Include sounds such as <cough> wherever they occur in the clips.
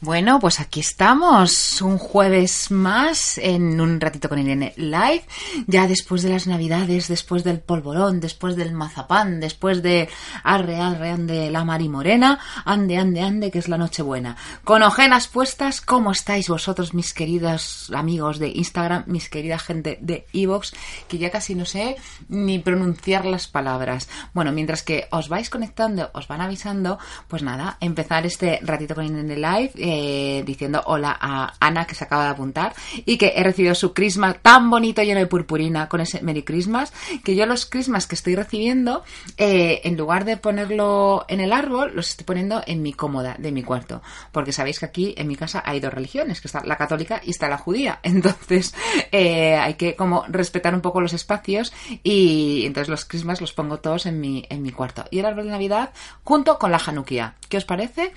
Bueno, pues aquí estamos, un jueves más en un ratito con Irene Live, ya después de las navidades, después del polvorón, después del mazapán, después de arre, arre, ande la mari morena, ande, ande, ande, que es la noche buena. Con ojenas puestas, ¿cómo estáis vosotros, mis queridos amigos de Instagram, mis querida gente de Evox, que ya casi no sé ni pronunciar las palabras? Bueno, mientras que os vais conectando, os van avisando, pues nada, empezar este ratito con Irene Live eh, diciendo hola a Ana que se acaba de apuntar y que he recibido su crisma tan bonito lleno de purpurina con ese Merry Christmas que yo los crismas que estoy recibiendo eh, en lugar de ponerlo en el árbol los estoy poniendo en mi cómoda de mi cuarto. Porque sabéis que aquí en mi casa hay dos religiones que está la católica y está la judía. <laughs> Entonces eh, hay que como respetar un poco los espacios y entonces los crismas los pongo todos en mi, en mi cuarto. Y el árbol de navidad junto con la januquía ¿qué os parece?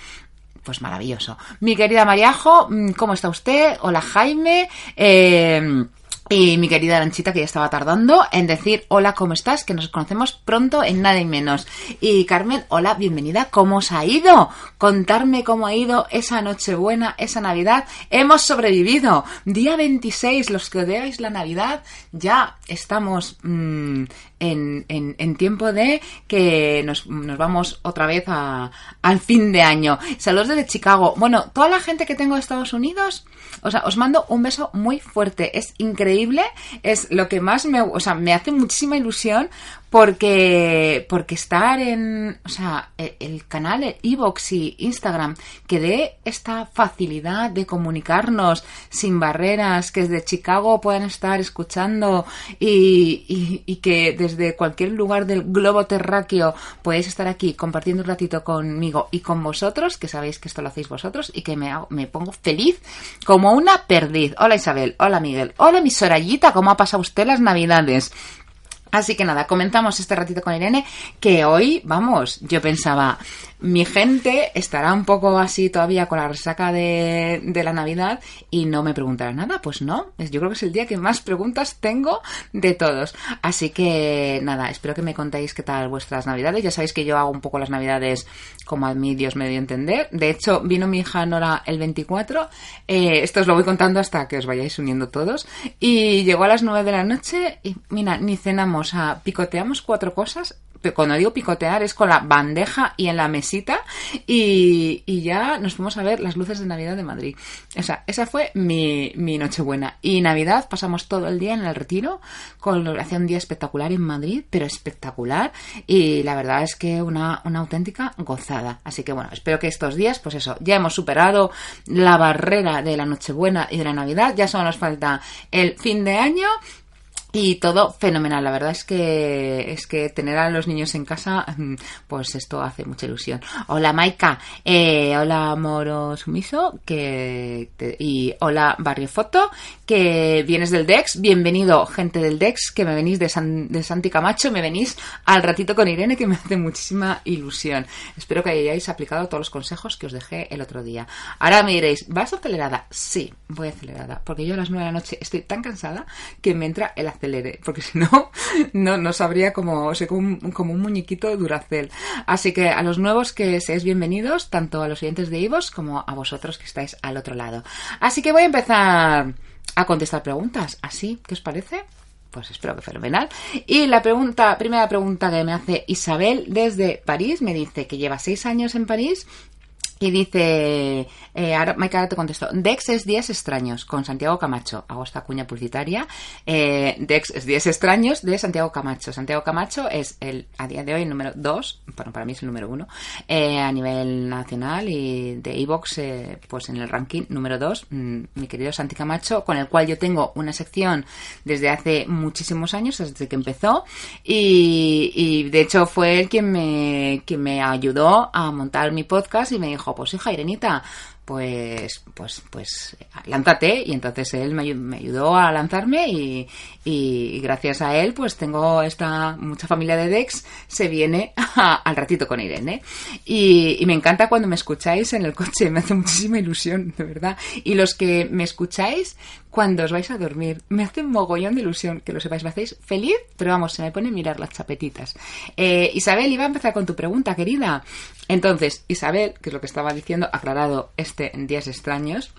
Pues maravilloso. Mi querida Mariajo, mm, ¿cómo está usted? Hola Jaime. Eh, y mi querida Lanchita, que ya estaba tardando en decir hola, ¿cómo estás? Que nos conocemos pronto en nada y menos. Y Carmen, hola, bienvenida, ¿cómo os ha ido? Contarme cómo ha ido esa Nochebuena, esa Navidad. Hemos sobrevivido. Día 26, los que odiáis la Navidad, ya estamos mmm, en, en, en, tiempo de que nos, nos vamos otra vez a, al fin de año. Saludos desde Chicago. Bueno, toda la gente que tengo de Estados Unidos, o os mando un beso muy fuerte. Es increíble, es lo que más me, o sea, me hace muchísima ilusión porque porque estar en o sea e, el canal Evox y Instagram que dé esta facilidad de comunicarnos sin barreras que desde Chicago puedan estar escuchando y, que desde cualquier lugar del globo terráqueo podéis estar aquí compartiendo un ratito conmigo y con vosotros que sabéis que esto lo hacéis vosotros y que me, me pongo feliz como una perdiz. Hola Isabel. Hola Miguel. Hola mi Sorayita. Cómo ha pasado usted las navidades Así que nada, comenzamos este ratito con Irene, que hoy, vamos, yo pensaba, mi gente estará un poco así todavía con la resaca de, la Navidad y no me preguntará nada. Pues no, yo creo que es el día que más preguntas tengo de todos. Así que nada, espero que me contéis qué tal vuestras Navidades. Ya sabéis que yo hago un poco las Navidades como a mí Dios me dio a entender. De hecho, vino mi hija Nora el 24. Eh, esto os lo voy contando hasta que os vayáis uniendo todos. Y llegó a las 9 de la noche y mira, ni cenamos, picoteamos cuatro cosas cuando digo picotear es con la bandeja y en la mesita y, y, ya nos fuimos a ver las luces de Navidad de Madrid. O sea, esa fue mi, mi Nochebuena. Y Navidad pasamos todo el día en el retiro, con hacía un día espectacular en Madrid, pero espectacular. Y la verdad es que una, una auténtica gozada. Así que bueno, espero que estos días, pues eso, ya hemos superado la barrera de la Nochebuena y de la Navidad. Ya solo nos falta el fin de año y todo fenomenal, la verdad es que es que tener a los niños en casa, mm, pues esto hace mucha ilusión. Hola Maika, eh, hola Moro Sumiso, que y hola Barrio Foto, que vienes del Dex, bienvenido gente del Dex, que me venís de, San, de Santi Camacho, me venís al ratito con Irene, que me hace muchísima ilusión. Espero que hayáis aplicado todos los consejos que os dejé el otro día. Ahora me diréis, ¿vas acelerada? Sí, voy acelerada, porque yo a las nueve de la noche estoy tan cansada que me entra el porque <laughs> si no, no, no sabría como, como, un, como un muñequito Duracel. Así que a los nuevos que seáis bienvenidos, tanto a los oyentes de Ivos como a vosotros que estáis al otro lado. Así que voy a empezar a contestar preguntas. ¿Así? ¿Qué os parece? Pues espero que fenomenal. Y la pregunta, primera pregunta que me hace Isabel desde París, me dice que lleva seis años en París y dice, eh, ahora Mike te contesto, Dex es 10 extraños con Santiago Camacho. Hago esta cuña publicitaria. Eh, Dex es 10 extraños de Santiago Camacho. Santiago Camacho es el, a día de hoy, el número 2, bueno, para mí es el número 1, eh, a nivel nacional y de Evox, eh, pues en el ranking número 2, mmm, mi querido Santi Camacho, con el cual yo tengo una sección desde hace muchísimos años, desde que empezó, y, y de hecho fue él quien me, quien me ayudó a montar mi podcast y me dijo, pues hija Irenita, pues, pues, pues, lánzate. Y entonces él me, ayudó a lanzarme y, gracias a él, pues tengo esta mucha familia de Dex se viene <laughs> al ratito con Irene. Y, y, me encanta cuando me escucháis en el coche, me hace muchísima ilusión, de verdad. Y los que me escucháis cuando os vais a dormir, me hace un mogollón de ilusión que lo sepáis, me hacéis feliz, pero vamos, se me pone a mirar las chapetitas. Eh, Isabel, iba a empezar con tu pregunta, querida. Entonces, Isabel, que es lo que estaba diciendo, aclarado este en días extraños,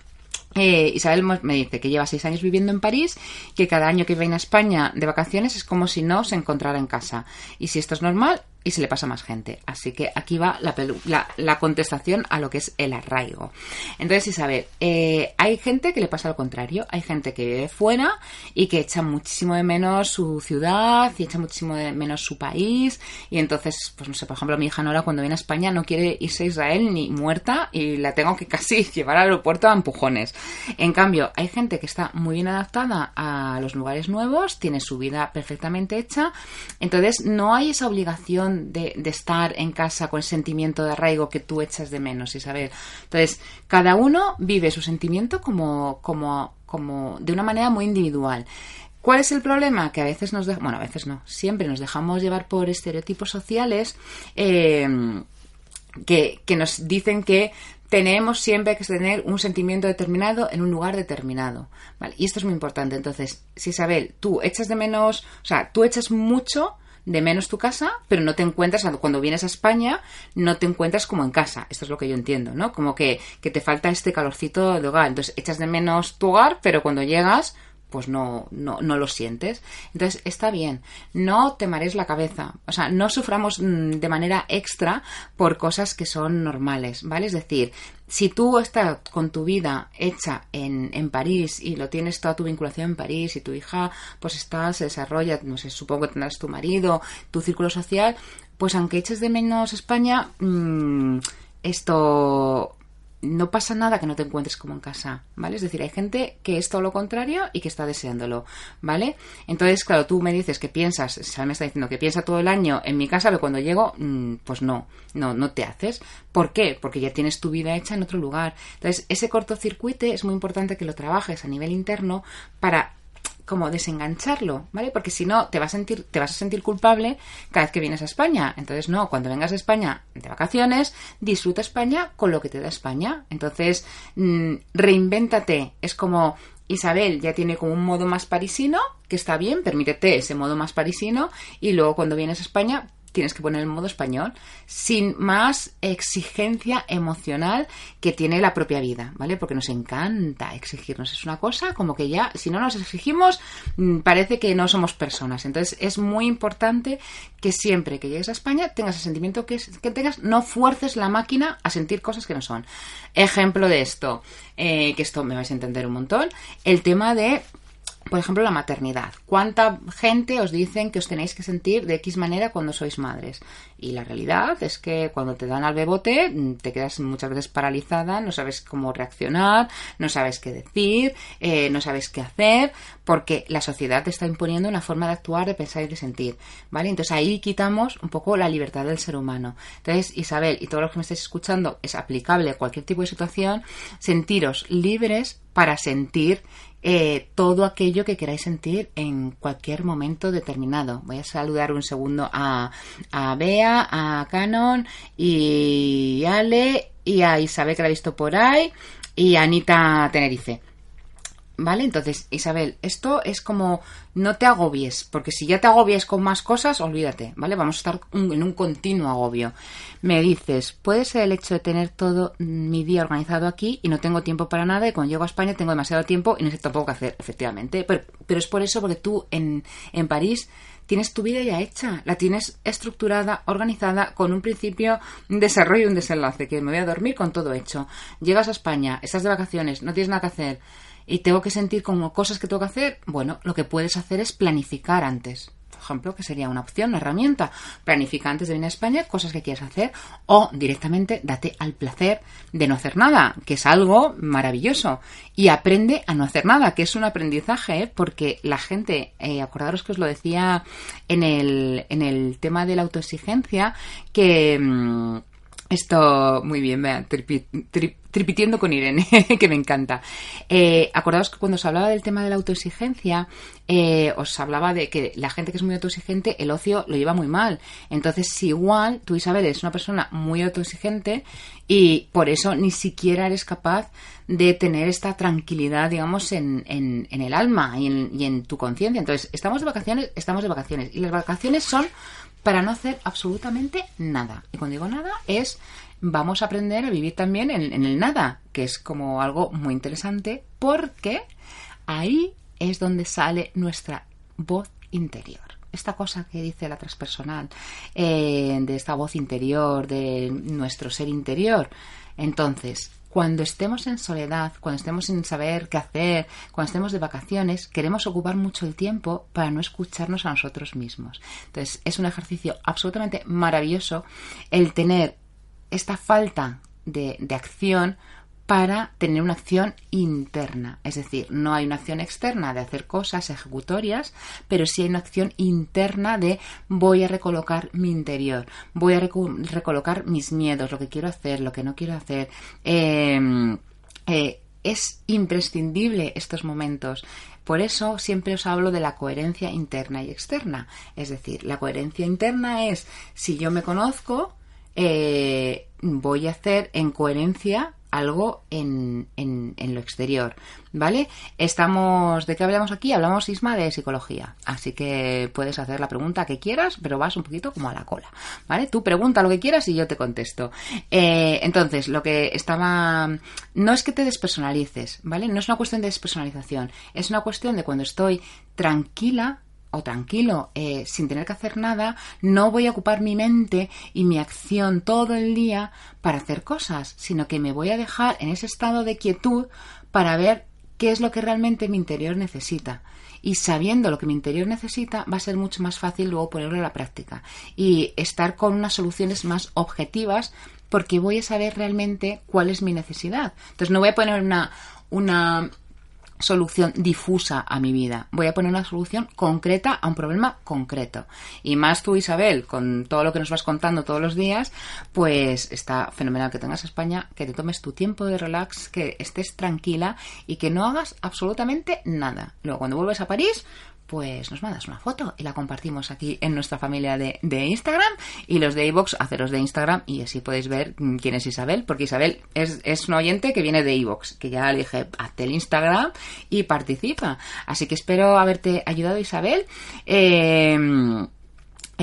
eh, Isabel me dice que lleva seis años viviendo en París, que cada año que viene a España de vacaciones es como si no se encontrara en casa. Y si esto es normal, y se le pasa más gente. Así que aquí va la, la, contestación a lo que es el arraigo. Entonces, Isabel, eh, hay gente que le pasa lo contrario. Hay gente que vive fuera y que echa muchísimo de menos su ciudad y echa muchísimo de menos su país. Y entonces, pues no sé, por ejemplo, mi hija Nora cuando viene a España no quiere irse a Israel ni muerta y la tengo que casi <laughs> llevar al aeropuerto a empujones. En cambio, hay gente que está muy bien adaptada a los lugares nuevos, tiene su vida perfectamente hecha. Entonces, no hay esa obligación de, estar en casa con el sentimiento de arraigo que tú echas de menos, Isabel. Entonces, cada uno vive su sentimiento como, como, como de una manera muy individual. ¿Cuál es el problema? Que a veces nos bueno, a veces no, siempre nos dejamos llevar por estereotipos sociales eh, que, que nos dicen que tenemos siempre que tener un sentimiento determinado en un lugar determinado. Y esto es muy importante. Entonces, si Isabel, tú echas de menos, o sea, tú echas mucho de menos tu casa, pero no te encuentras, cuando vienes a España, no te encuentras como en casa. Esto es lo que yo entiendo, ¿no? Como que, que te falta este calorcito de hogar. Entonces echas de menos tu hogar, pero cuando llegas, pues no, no, no lo sientes. Entonces está bien, no te la cabeza, o sea, no suframos mm, de manera extra por cosas que son normales, ¿vale? Es decir, si tú estás con tu vida hecha en, en, París y lo tienes toda tu vinculación en París y tu hija pues está, se desarrolla, no sé, supongo que tendrás tu marido, tu círculo social, pues aunque eches de menos España, mmm, esto no pasa nada que no te encuentres como en casa, ¿vale? Es decir, hay gente que es todo lo contrario y que está deseándolo, ¿vale? Entonces, claro, tú me dices que piensas, Sal me está diciendo que piensa todo el año en mi casa, pero cuando llego, mm, pues no, no, no te haces. ¿Por qué? Porque ya tienes tu vida hecha en otro lugar. Entonces, ese cortocircuite es muy importante que lo trabajes a nivel interno para como desengancharlo, ¿vale? Porque si no, te vas a sentir, te vas a sentir culpable cada vez que vienes a España. Entonces, no, cuando vengas a España de vacaciones, disfruta España con lo que te da España. Entonces, mm, reinvéntate. Es como Isabel ya tiene como un modo más parisino, que está bien, permítete ese modo más parisino, y luego cuando vienes a España, tienes que poner el modo español, sin más exigencia emocional que tiene la propia vida, ¿vale? Porque nos encanta exigirnos. Es una cosa como que ya, si no nos exigimos, mm, parece que no somos personas. Entonces es muy importante que siempre que llegues a España tengas el sentimiento que, que tengas, no fuerces la máquina a sentir cosas que no son. Ejemplo de esto, eh, que esto me vais a entender un montón, el tema de por ejemplo, la maternidad. ¿Cuánta gente os dicen que os tenéis que sentir de X manera cuando sois madres? Y la realidad es que cuando te dan al bebote mm, te quedas muchas veces paralizada, no sabes cómo reaccionar, no sabes qué decir, eh, no sabes qué hacer, porque la sociedad te está imponiendo una forma de actuar, de pensar y de sentir. ¿Vale? Entonces ahí quitamos un poco la libertad del ser humano. Entonces, Isabel y todos los que me estáis escuchando, es aplicable a cualquier tipo de situación, sentiros libres para sentir eh, todo aquello que queráis sentir en cualquier momento determinado. Voy a saludar un segundo a, a Bea, a Canon y Ale y a Isabel que la he visto por ahí y a Anita Tenerife. ¿Vale? Entonces, Isabel, esto es como no te agobies, porque si ya te agobies con más cosas, olvídate, ¿vale? Vamos a estar en un continuo agobio. Me dices, puede ser el hecho de tener todo mi día organizado aquí y no tengo tiempo para nada y cuando llego a España tengo demasiado tiempo y no sé tampoco qué hacer, efectivamente. Pero, pero es por eso, porque tú en, en París tienes tu vida ya hecha, la tienes estructurada, organizada, con un principio, un desarrollo y un desenlace, que me voy a dormir con todo hecho. Llegas a España, estás de vacaciones, no tienes nada que hacer y tengo que sentir como cosas que tengo que hacer, bueno, lo que puedes hacer es planificar antes. Por ejemplo, que sería una opción, una herramienta. Planifica antes de venir a España cosas que quieres hacer o directamente date al placer de no hacer nada, que es algo maravilloso. Y aprende a no hacer nada, que es un aprendizaje, ¿eh? porque la gente, eh, acordaros que os lo decía en el, en el tema de la autoexigencia, que... Mm, Esto, muy bien, vean, tripitiendo con Irene, <laughs> que me encanta. Eh, acordaos que cuando os hablaba del tema de la autoexigencia, eh, os hablaba de que la gente que es muy autoexigente, el ocio lo lleva muy mal. Entonces, si igual tú, Isabel, eres una persona muy autoexigente y por eso ni siquiera eres capaz de tener esta tranquilidad, digamos, en, en, en el alma y en, y en tu conciencia. Entonces, estamos de vacaciones, estamos de vacaciones. Y las vacaciones son para no hacer absolutamente nada. Y cuando digo nada es vamos a aprender a vivir también en, el nada, que es como algo muy interesante porque ahí es donde sale nuestra voz interior. Esta cosa que dice la transpersonal, eh, de esta voz interior, de nuestro ser interior. Entonces, cuando estemos en soledad, cuando estemos sin saber qué hacer, cuando estemos de vacaciones, queremos ocupar mucho el tiempo para no escucharnos a nosotros mismos. Entonces, es un ejercicio absolutamente maravilloso el tener esta falta de, acción para tener una acción interna. Es decir, no hay una acción externa de hacer cosas ejecutorias, pero sí hay una acción interna de voy a recolocar mi interior, voy a recolocar mis miedos, lo que quiero hacer, lo que no quiero hacer. Em, eh, es imprescindible estos momentos. Por eso siempre os hablo de la coherencia interna y externa. Es decir, la coherencia interna es si yo me conozco, eh, voy a hacer en coherencia algo en, en, lo exterior, ¿vale? Estamos, ¿de qué hablamos aquí? Hablamos, Isma, de psicología, así que puedes hacer la pregunta que quieras, pero vas un poquito como a la cola, ¿vale? Tú pregunta lo que quieras y yo te contesto. Eh, entonces, lo que estaba, no es que te despersonalices, ¿vale? No es una cuestión de despersonalización, es una cuestión de cuando estoy tranquila, o tranquilo, eh, sin tener que hacer nada, no voy a ocupar mi mente y mi acción todo el día para hacer cosas, sino que me voy a dejar en ese estado de quietud para ver qué es lo que realmente mi interior necesita. Y sabiendo lo que mi interior necesita, va a ser mucho más fácil luego ponerlo a la práctica y estar con unas soluciones más objetivas porque voy a saber realmente cuál es mi necesidad. Entonces no voy a poner una, una solución difusa a mi vida. Voy a poner una solución concreta a un problema concreto. Y más tú, Isabel, con todo lo que nos vas contando todos los días, pues está fenomenal que tengas España, que te tomes tu tiempo de relax, que estés tranquila y que no hagas absolutamente nada. Luego, cuando vuelves a París, pues nos mandas una foto y la compartimos aquí en nuestra familia de, Instagram y los de iVox, haceros de Instagram y así podéis ver quién es Isabel, porque Isabel es, es un oyente que viene de iVox, que ya le dije, hazte el Instagram y participa. Así que espero haberte ayudado Isabel. Eh,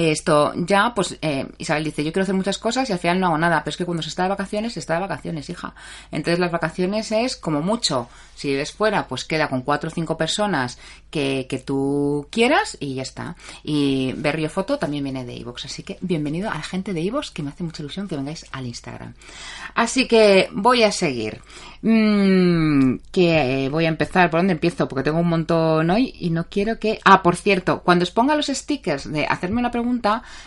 esto ya, pues eh, Isabel dice, yo quiero hacer muchas cosas y al final no hago nada, pero es que cuando se está de vacaciones, se está de vacaciones, hija. Entonces las vacaciones es como mucho, si vives fuera, pues queda con cuatro o cinco personas que, que tú quieras y ya está. Y Berrio Foto también viene de Evox, así que bienvenido a la gente de Evox, que me hace mucha ilusión que vengáis al Instagram. Así que voy a seguir. Mm, que eh, voy a empezar, ¿por dónde empiezo? Porque tengo un montón hoy y no quiero que... Ah, por cierto, cuando os ponga los stickers de hacerme una pregunta,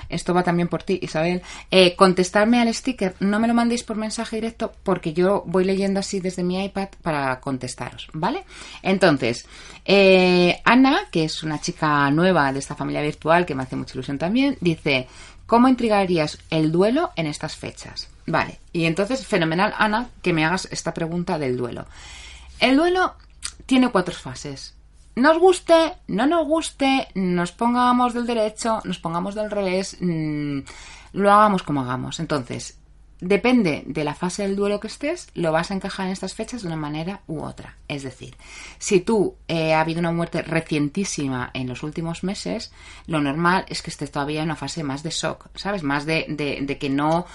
esto va también por ti, Isabel, eh, contestarme al sticker, no me lo mandéis por mensaje directo porque yo voy leyendo así desde mi iPad para contestaros, ¿vale? Entonces, eh, Ana, que es una chica nueva de esta familia virtual que me hace mucha ilusión también, dice... ¿Cómo intrigarías el duelo en estas fechas? Vale, y entonces, fenomenal, Ana, que me hagas esta pregunta del duelo. El duelo tiene cuatro fases. Nos guste, no nos guste, nos pongamos del derecho, nos pongamos del revés, mm, lo hagamos como hagamos. Entonces, depende de la fase del duelo que estés, lo vas a encajar en estas fechas de una manera u otra. Es decir, si tú eh, ha habido una muerte recientísima en los últimos meses, lo normal es que estés todavía en una fase más de shock, ¿sabes? Más de, de, que no,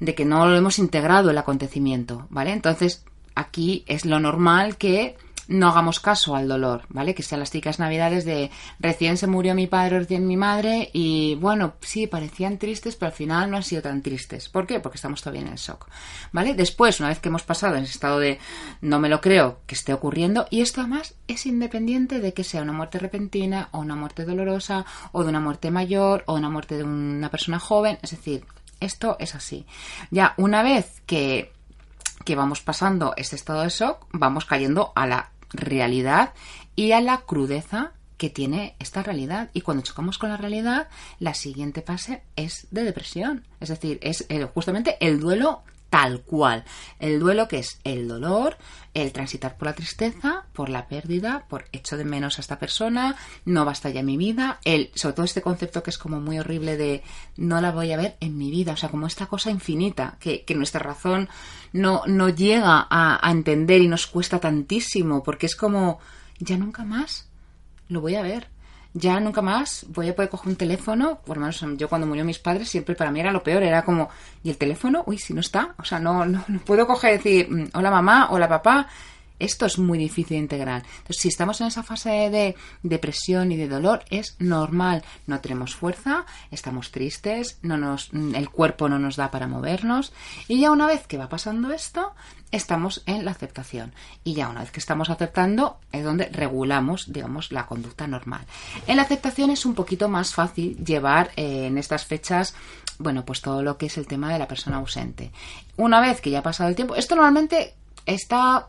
de que no lo hemos integrado el acontecimiento, ¿vale? Entonces, aquí es lo normal que no hagamos caso al dolor, ¿vale? Que sean las típicas navidades de recién se murió mi padre, recién mi madre y bueno, sí, parecían tristes, pero al final no han sido tan tristes. ¿Por qué? Porque estamos todavía en el shock, ¿vale? Después, una vez que hemos pasado en ese estado de no me lo creo que esté ocurriendo y esto además es independiente de que sea una muerte repentina o una muerte dolorosa o de una muerte mayor o una muerte de una persona joven, es decir, esto es así. Ya una vez que que vamos pasando este estado de shock, vamos cayendo a la realidad y a la crudeza que tiene esta realidad. Y cuando chocamos con la realidad, la siguiente fase es de depresión. Es decir, es eh, justamente el duelo tal cual. El duelo que es el dolor, el transitar por la tristeza, por la pérdida, por echo de menos a esta persona, no basta ya mi vida, el, sobre todo este concepto que es como muy horrible de no la voy a ver en mi vida, o sea, como esta cosa infinita que, que nuestra razón no, no llega a entender y nos cuesta tantísimo, porque es como, ya nunca más lo voy a ver ya nunca más voy a poder coger un teléfono. Por lo menos yo cuando murió mis padres siempre para mí era lo peor. Era como, ¿y el teléfono? Uy, si no está. O sea, no, no, puedo coger y decir, mm, hola mamá, hola papá. Esto es muy difícil de integrar. Entonces, si estamos en esa fase de depresión y de dolor, es normal. No tenemos fuerza, estamos tristes, no nos, el cuerpo no nos da para movernos. Y ya una vez que va pasando esto, estamos en la aceptación. Y ya una vez que estamos aceptando, es donde regulamos, digamos, la conducta normal. En la aceptación es un poquito más fácil llevar eh, en estas fechas bueno, pues todo lo que es el tema de la persona ausente. Una vez que ya ha pasado el tiempo, esto normalmente está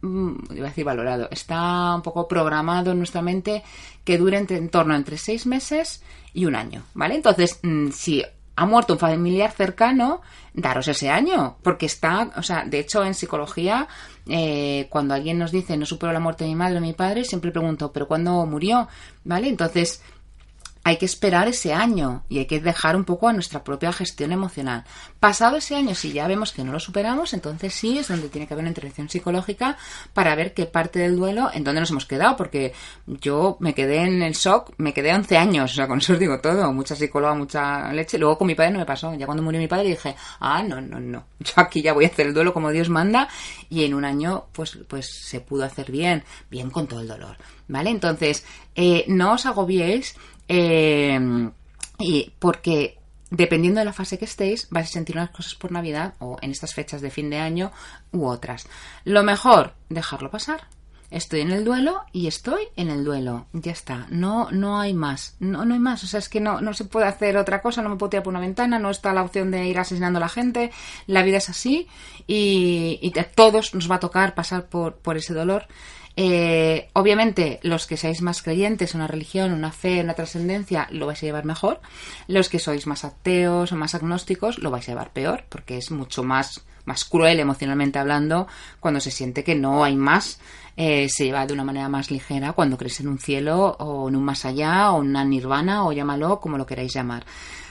Mm, iba a decir valorado, está un poco programado en nuestra mente que dure entre, en torno entre seis meses y un año, ¿vale? Entonces, mm, si ha muerto un familiar cercano, daros ese año, porque está, o sea, de hecho en psicología, eh, cuando alguien nos dice no supero la muerte de mi madre o mi padre, siempre pregunto, ¿pero cuándo murió? ¿Vale? Entonces, hay que esperar ese año y hay que dejar un poco a nuestra propia gestión emocional. Pasado ese año, si ya vemos que no lo superamos, entonces sí es donde tiene que haber una intervención psicológica para ver qué parte del duelo, en dónde nos hemos quedado, porque yo me quedé en el shock, me quedé 11 años, o sea, con eso os digo todo, mucha psicóloga, mucha leche. Luego con mi padre no me pasó, ya cuando murió mi padre dije, ah, no, no, no, yo aquí ya voy a hacer el duelo como Dios manda y en un año pues, pues se pudo hacer bien, bien con todo el dolor. ¿Vale? Entonces, eh, no os agobiéis eh, y porque dependiendo de la fase que estéis, vais a sentir unas cosas por Navidad o en estas fechas de fin de año u otras. Lo mejor, dejarlo pasar. Estoy en el duelo y estoy en el duelo. Ya está. No, no hay más. No, no hay más. O sea, es que no, no se puede hacer otra cosa. No me puedo tirar por una ventana. No está la opción de ir asesinando a la gente. La vida es así y, y a todos nos va a tocar pasar por, por ese dolor. Eh, obviamente, los que seáis más creyentes en una religión, una fe, una trascendencia, lo vais a llevar mejor. Los que sois más ateos o más agnósticos, lo vais a llevar peor, porque es mucho más, más cruel emocionalmente hablando cuando se siente que no hay más. Eh, se lleva de una manera más ligera cuando crees en un cielo o en un más allá o en una nirvana o llámalo como lo queráis llamar.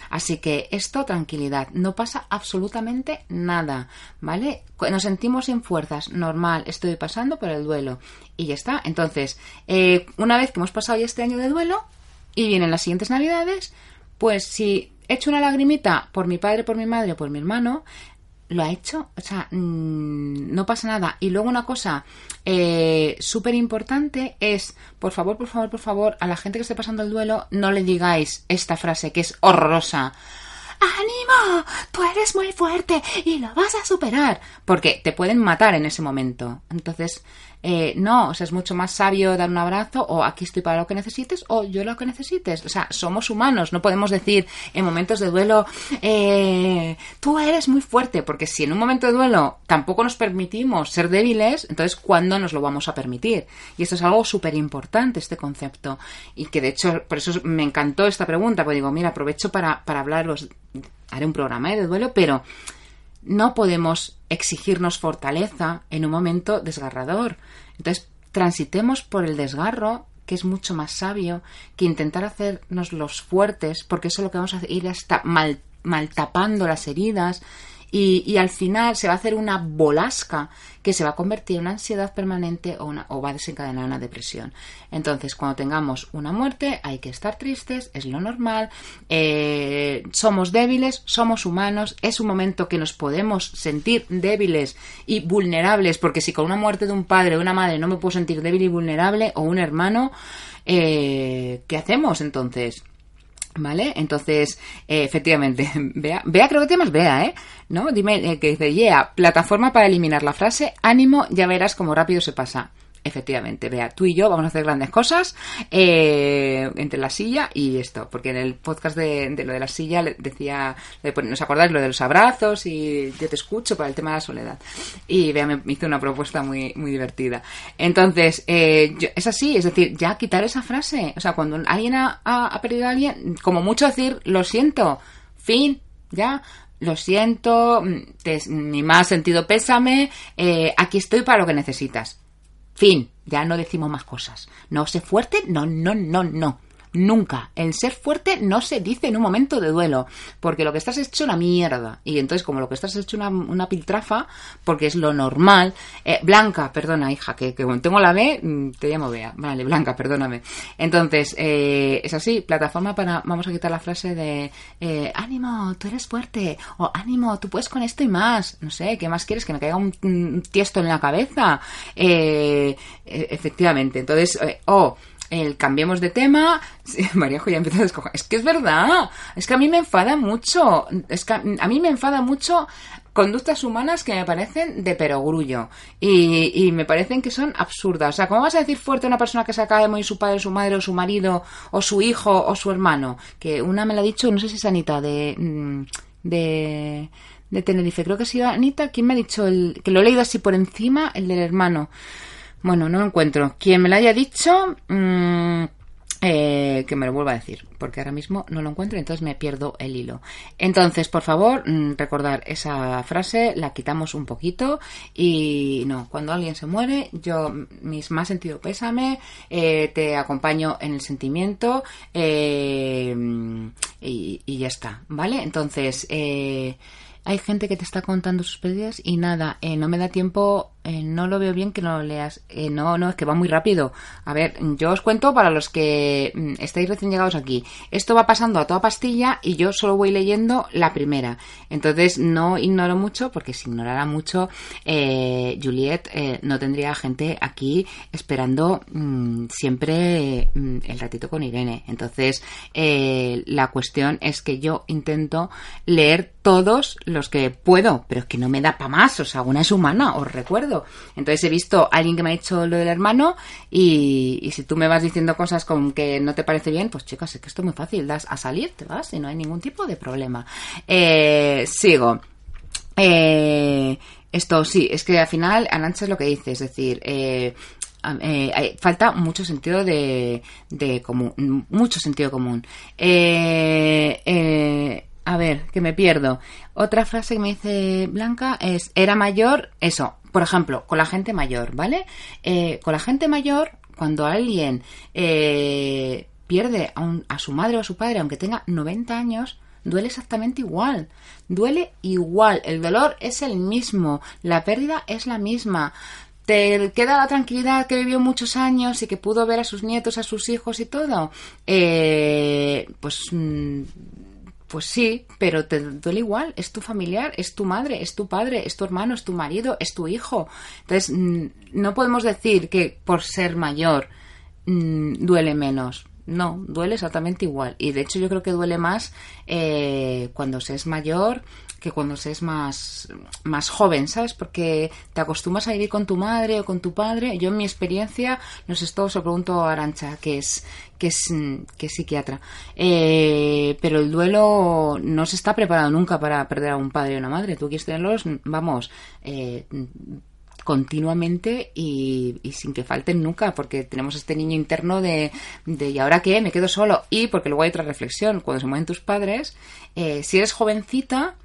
Así que esto, tranquilidad, no pasa absolutamente nada, ¿vale? Nos sentimos sin fuerzas, normal, estoy pasando por el duelo y ya está. Entonces, eh, una vez que hemos pasado ya este año de duelo y vienen las siguientes navidades, pues si echo una lagrimita por mi padre, por mi madre o por mi hermano, lo ha hecho, o sea, mm, no pasa nada. Y luego una cosa eh, súper importante es, por favor, por favor, por favor, a la gente que esté pasando el duelo, no le digáis esta frase que es horrorosa. ¡Ánimo! Tú eres muy fuerte y lo vas a superar. Porque te pueden matar en ese momento. Entonces, eh, no, o sea, es mucho más sabio dar un abrazo o aquí estoy para lo que necesites o yo lo que necesites. O sea, somos humanos, no podemos decir en momentos de duelo, eh, tú eres muy fuerte, porque si en un momento de duelo tampoco nos permitimos ser débiles, entonces ¿cuándo nos lo vamos a permitir? Y esto es algo súper importante, este concepto. Y que de hecho, por eso me encantó esta pregunta, porque digo, mira, aprovecho para, para hablaros, haré un programa ¿eh? de duelo, pero no podemos exigirnos fortaleza en un momento desgarrador. Entonces, transitemos por el desgarro, que es mucho más sabio que intentar hacernos los fuertes, porque eso es lo que vamos a ir hasta mal, mal tapando las heridas y, al final se va a hacer una bolasca que se va a convertir en una ansiedad permanente o, o, va a desencadenar una depresión. Entonces, cuando tengamos una muerte, hay que estar tristes, es lo normal, eh, somos débiles, somos humanos, es un momento que nos podemos sentir débiles y vulnerables, porque si con una muerte de un padre o una madre no me puedo sentir débil y vulnerable, o un hermano, eh, ¿qué hacemos entonces? ¿Vale? Entonces, eh, efectivamente, <laughs> vea, vea, creo que te llamas vea, ¿eh? ¿No? Dime, eh, que dice, yeah, plataforma para eliminar la frase, ánimo, ya verás cómo rápido se pasa. Efectivamente, vea, tú y yo vamos a hacer grandes cosas eh, entre la silla y esto, porque en el podcast de, lo de la silla decía, ¿nos acordáis lo de los abrazos y yo te escucho para el tema de la soledad? Y vea, me hizo una propuesta muy, muy divertida. Entonces, eh, es así, es decir, ya quitar esa frase, o sea, cuando alguien ha, perdido a alguien, como mucho decir, lo siento, fin, ya, lo siento, ni más sentido pésame, eh, aquí estoy para lo que necesitas. Fin, ya no decimos más cosas. No sé fuerte, no, no, no, no. Nunca. El ser fuerte no se dice en un momento de duelo, porque lo que estás hecho una mierda. Y entonces, como lo que estás hecho una, una piltrafa, porque es lo normal. Eh, Blanca, perdona, hija, que, que tengo la B, mm, te llamo Bea. Vale, Blanca, perdóname. Entonces, eh, es así, plataforma para. Vamos a quitar la frase de eh, ánimo, tú eres fuerte. O ánimo, tú puedes con esto y más. No sé, ¿qué más quieres? Que me caiga un, tiesto en la cabeza. Eh, e, efectivamente. Entonces, o el cambiemos de tema. <laughs> María ya empieza a descojar. Es que es verdad. Es que a mí me enfada mucho. Es que a mí me enfada mucho conductas humanas que me parecen de perogrullo. Y, y me parecen que son absurdas. O sea, ¿cómo vas a decir fuerte a una persona que se acaba de morir su padre, su madre, o su marido, o su hijo, o su hermano? Que una me la ha dicho, no sé si es Anita, de. Mm, de de Tenerife. Creo que ha sido Anita quien me ha dicho el, que lo he leído así por encima, el del hermano. Bueno, no lo encuentro. Quien me lo haya dicho, mm, eh, que me lo vuelva a decir, porque ahora mismo no lo encuentro, entonces me pierdo el hilo. Entonces, por favor, mm, recordar esa frase, la quitamos un poquito y no, cuando alguien se muere, yo, mis más sentido pésame, eh, te acompaño en el sentimiento eh, y, y, ya está, ¿vale? Entonces, hay gente que te está contando sus pérdidas y nada, no me da tiempo eh, no lo veo bien que no lo leas. Eh, no, no, es que va muy rápido. A ver, yo os cuento para los que mm, estáis recién llegados aquí. Esto va pasando a toda pastilla y yo solo voy leyendo la primera. Entonces no ignoro mucho, porque si ignorara mucho, eh, Juliet eh, no tendría gente aquí esperando mm, siempre mm, el ratito con Irene. Entonces, la cuestión es que yo intento leer todos los que puedo, pero es que no me da para más. O sea, una es humana, os recuerdo. Entonces he visto a alguien que me ha dicho lo del hermano y, si tú me vas diciendo cosas como que no te parece bien, pues chicas, es que esto es muy fácil, das a salir, te vas y no hay ningún tipo de problema. Eh, sigo. Eh, esto sí, es que al final Anancha es lo que dice, es decir, eh, falta mucho sentido de, común, mucho sentido común. Eh, a ver, que me pierdo. Otra frase que me dice Blanca es, era mayor, eso, por ejemplo, con la gente mayor, ¿vale? Eh, con la gente mayor, cuando alguien eh, pierde a, a su madre o a su padre, aunque tenga 90 años, duele exactamente igual. Duele igual. El dolor es el mismo. La pérdida es la misma te queda la tranquilidad que vivió muchos años y que pudo ver a sus nietos, a sus hijos y todo, eh, pues mm, pues sí, pero te duele igual, es tu familiar, es tu madre, es tu padre, es tu hermano, es tu marido, es tu hijo. Entonces, no podemos decir que por ser mayor mm, duele menos. No, duele exactamente igual. Y de hecho yo creo que duele más eh, cuando se es mayor que cuando se es más, más joven, ¿sabes? Porque te acostumbras a vivir con tu madre o con tu padre. Yo en mi experiencia, no sé, esto se lo pregunto a Arancha, que es, que es, que es psiquiatra. Eh, pero el duelo no se está preparado nunca para perder a un padre o una madre. Tú quieres tenerlos, vamos, eh, continuamente y, sin que falten nunca, porque tenemos este niño interno de, de ¿y ahora qué? Me quedo solo. Y porque luego hay otra reflexión, cuando se mueren tus padres, eh, si eres jovencita,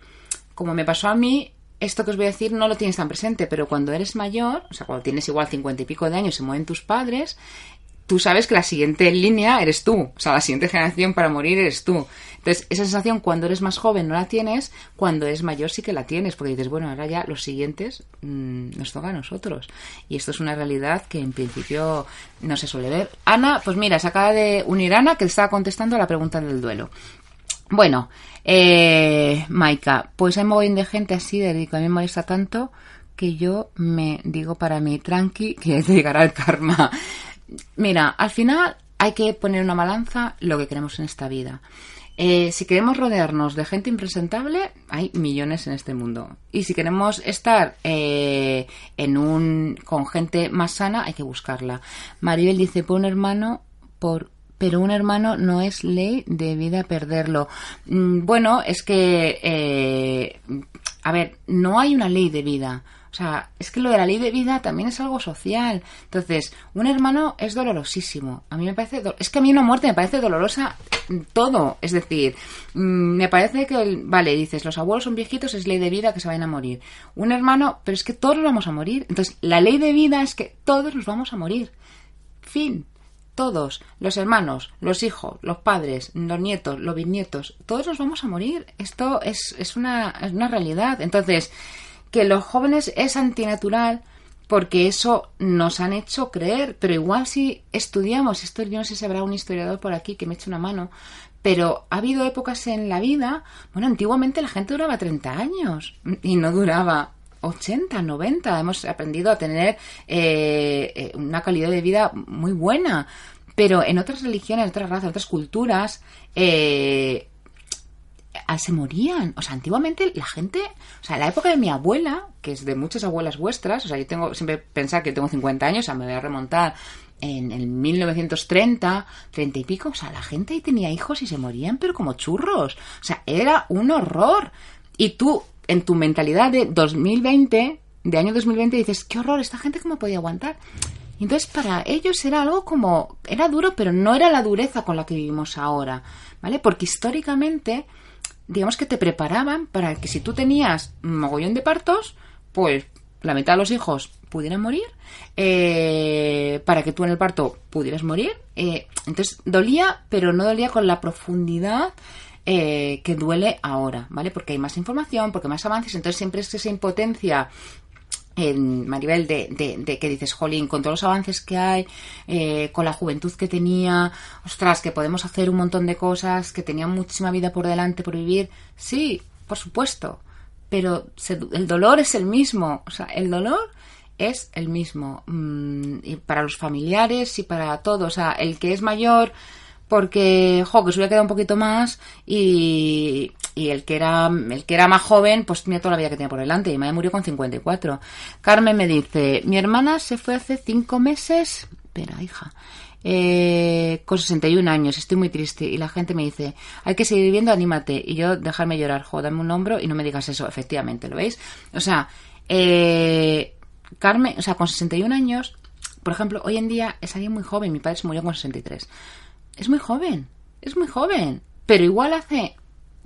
como me pasó a mí, esto que os voy a decir no lo tienes tan presente, pero cuando eres mayor, o sea, cuando tienes igual cincuenta y pico de años se mueren tus padres, tú sabes que la siguiente línea eres tú, o sea, la siguiente generación para morir eres tú. Entonces, esa sensación cuando eres más joven no la tienes, cuando eres mayor sí que la tienes, porque dices, bueno, ahora ya los siguientes mm, nos toca a nosotros. Y esto es una realidad que en principio no se suele ver. Ana, pues mira, se acaba de unir Ana, que estaba contestando a la pregunta del duelo. Bueno, eh, Maika, pues hay un de gente así, de que a mí me molesta tanto que yo me digo para mí, tranqui, que <laughs> llegará el karma. Mira, al final hay que poner una balanza lo que queremos en esta vida. Eh, si queremos rodearnos de gente impresentable, hay millones en este mundo. Y si queremos estar eh, en un con gente más sana, hay que buscarla. Maribel dice, por un hermano, por pero un hermano no es ley de vida perderlo. Mm, bueno, es que, eh, a ver, no hay una ley de vida. O sea, es que lo de la ley de vida también es algo social. Entonces, un hermano es dolorosísimo. A mí me parece. Es que a mí una muerte me parece dolorosa todo. Es decir, mm, me parece que. Vale, dices, los abuelos son viejitos, es ley de vida que se vayan a morir. Un hermano, pero es que todos nos vamos a morir. Entonces, la ley de vida es que todos nos vamos a morir. Fin. Todos, los hermanos, los hijos, los padres, los nietos, los bisnietos, todos nos vamos a morir. Esto es, es, una, es una realidad. Entonces, que los jóvenes es antinatural porque eso nos han hecho creer, pero igual si estudiamos, esto yo no sé si habrá un historiador por aquí que me eche una mano, pero ha habido épocas en la vida, bueno, antiguamente la gente duraba 30 años y no duraba 80, 90. Hemos aprendido a tener eh, eh, una calidad de vida muy buena. Pero en otras religiones, en otras razas, en otras culturas, eh, se morían. O sea, antiguamente la gente, o sea, la época de mi abuela, que es de muchas abuelas vuestras, o sea, yo tengo siempre pensar que tengo 50 años, o sea, me voy a remontar en el 1930, 30 y pico, o sea, la gente ahí tenía hijos y se morían, pero como churros. O sea, era un horror. Y tú, en tu mentalidad de 2020, de año 2020, dices, qué horror, esta gente cómo podía aguantar. Entonces para ellos era algo como, era duro, pero no era la dureza con la que vivimos ahora, ¿vale? Porque históricamente digamos que te preparaban para que si tú tenías mogollón de partos, pues la mitad de los hijos pudieran morir, eh, para que tú en el parto pudieras morir. Eh, entonces dolía, pero no dolía con la profundidad eh, que duele ahora, ¿vale? Porque hay más información, porque más avances, entonces siempre es esa impotencia en Maribel de, de, que dices, jolín, con todos los avances que hay, eh, con la juventud que tenía, ostras, que podemos hacer un montón de cosas, que tenía muchísima vida por delante por vivir. Sí, por supuesto, pero el dolor es el mismo, o sea, el dolor es el mismo mm, y para los familiares y para todos, o sea, el que es mayor porque, jo, que se hubiera quedado un poquito más y, y el que era el que era más joven pues tenía toda la vida que tenía por delante y mi madre murió con 54 Carmen me dice mi hermana se fue hace cinco meses espera hija. Eh, con 61 años estoy muy triste. Y la gente me dice hay que seguir viviendo anímate y yo dejarme llorar jo dame un hombro y no me digas eso efectivamente lo veis o sea eh, Carmen o sea con 61 años por ejemplo hoy en día es alguien muy joven. Mi padre se murió con 63 es muy joven es muy joven pero igual hace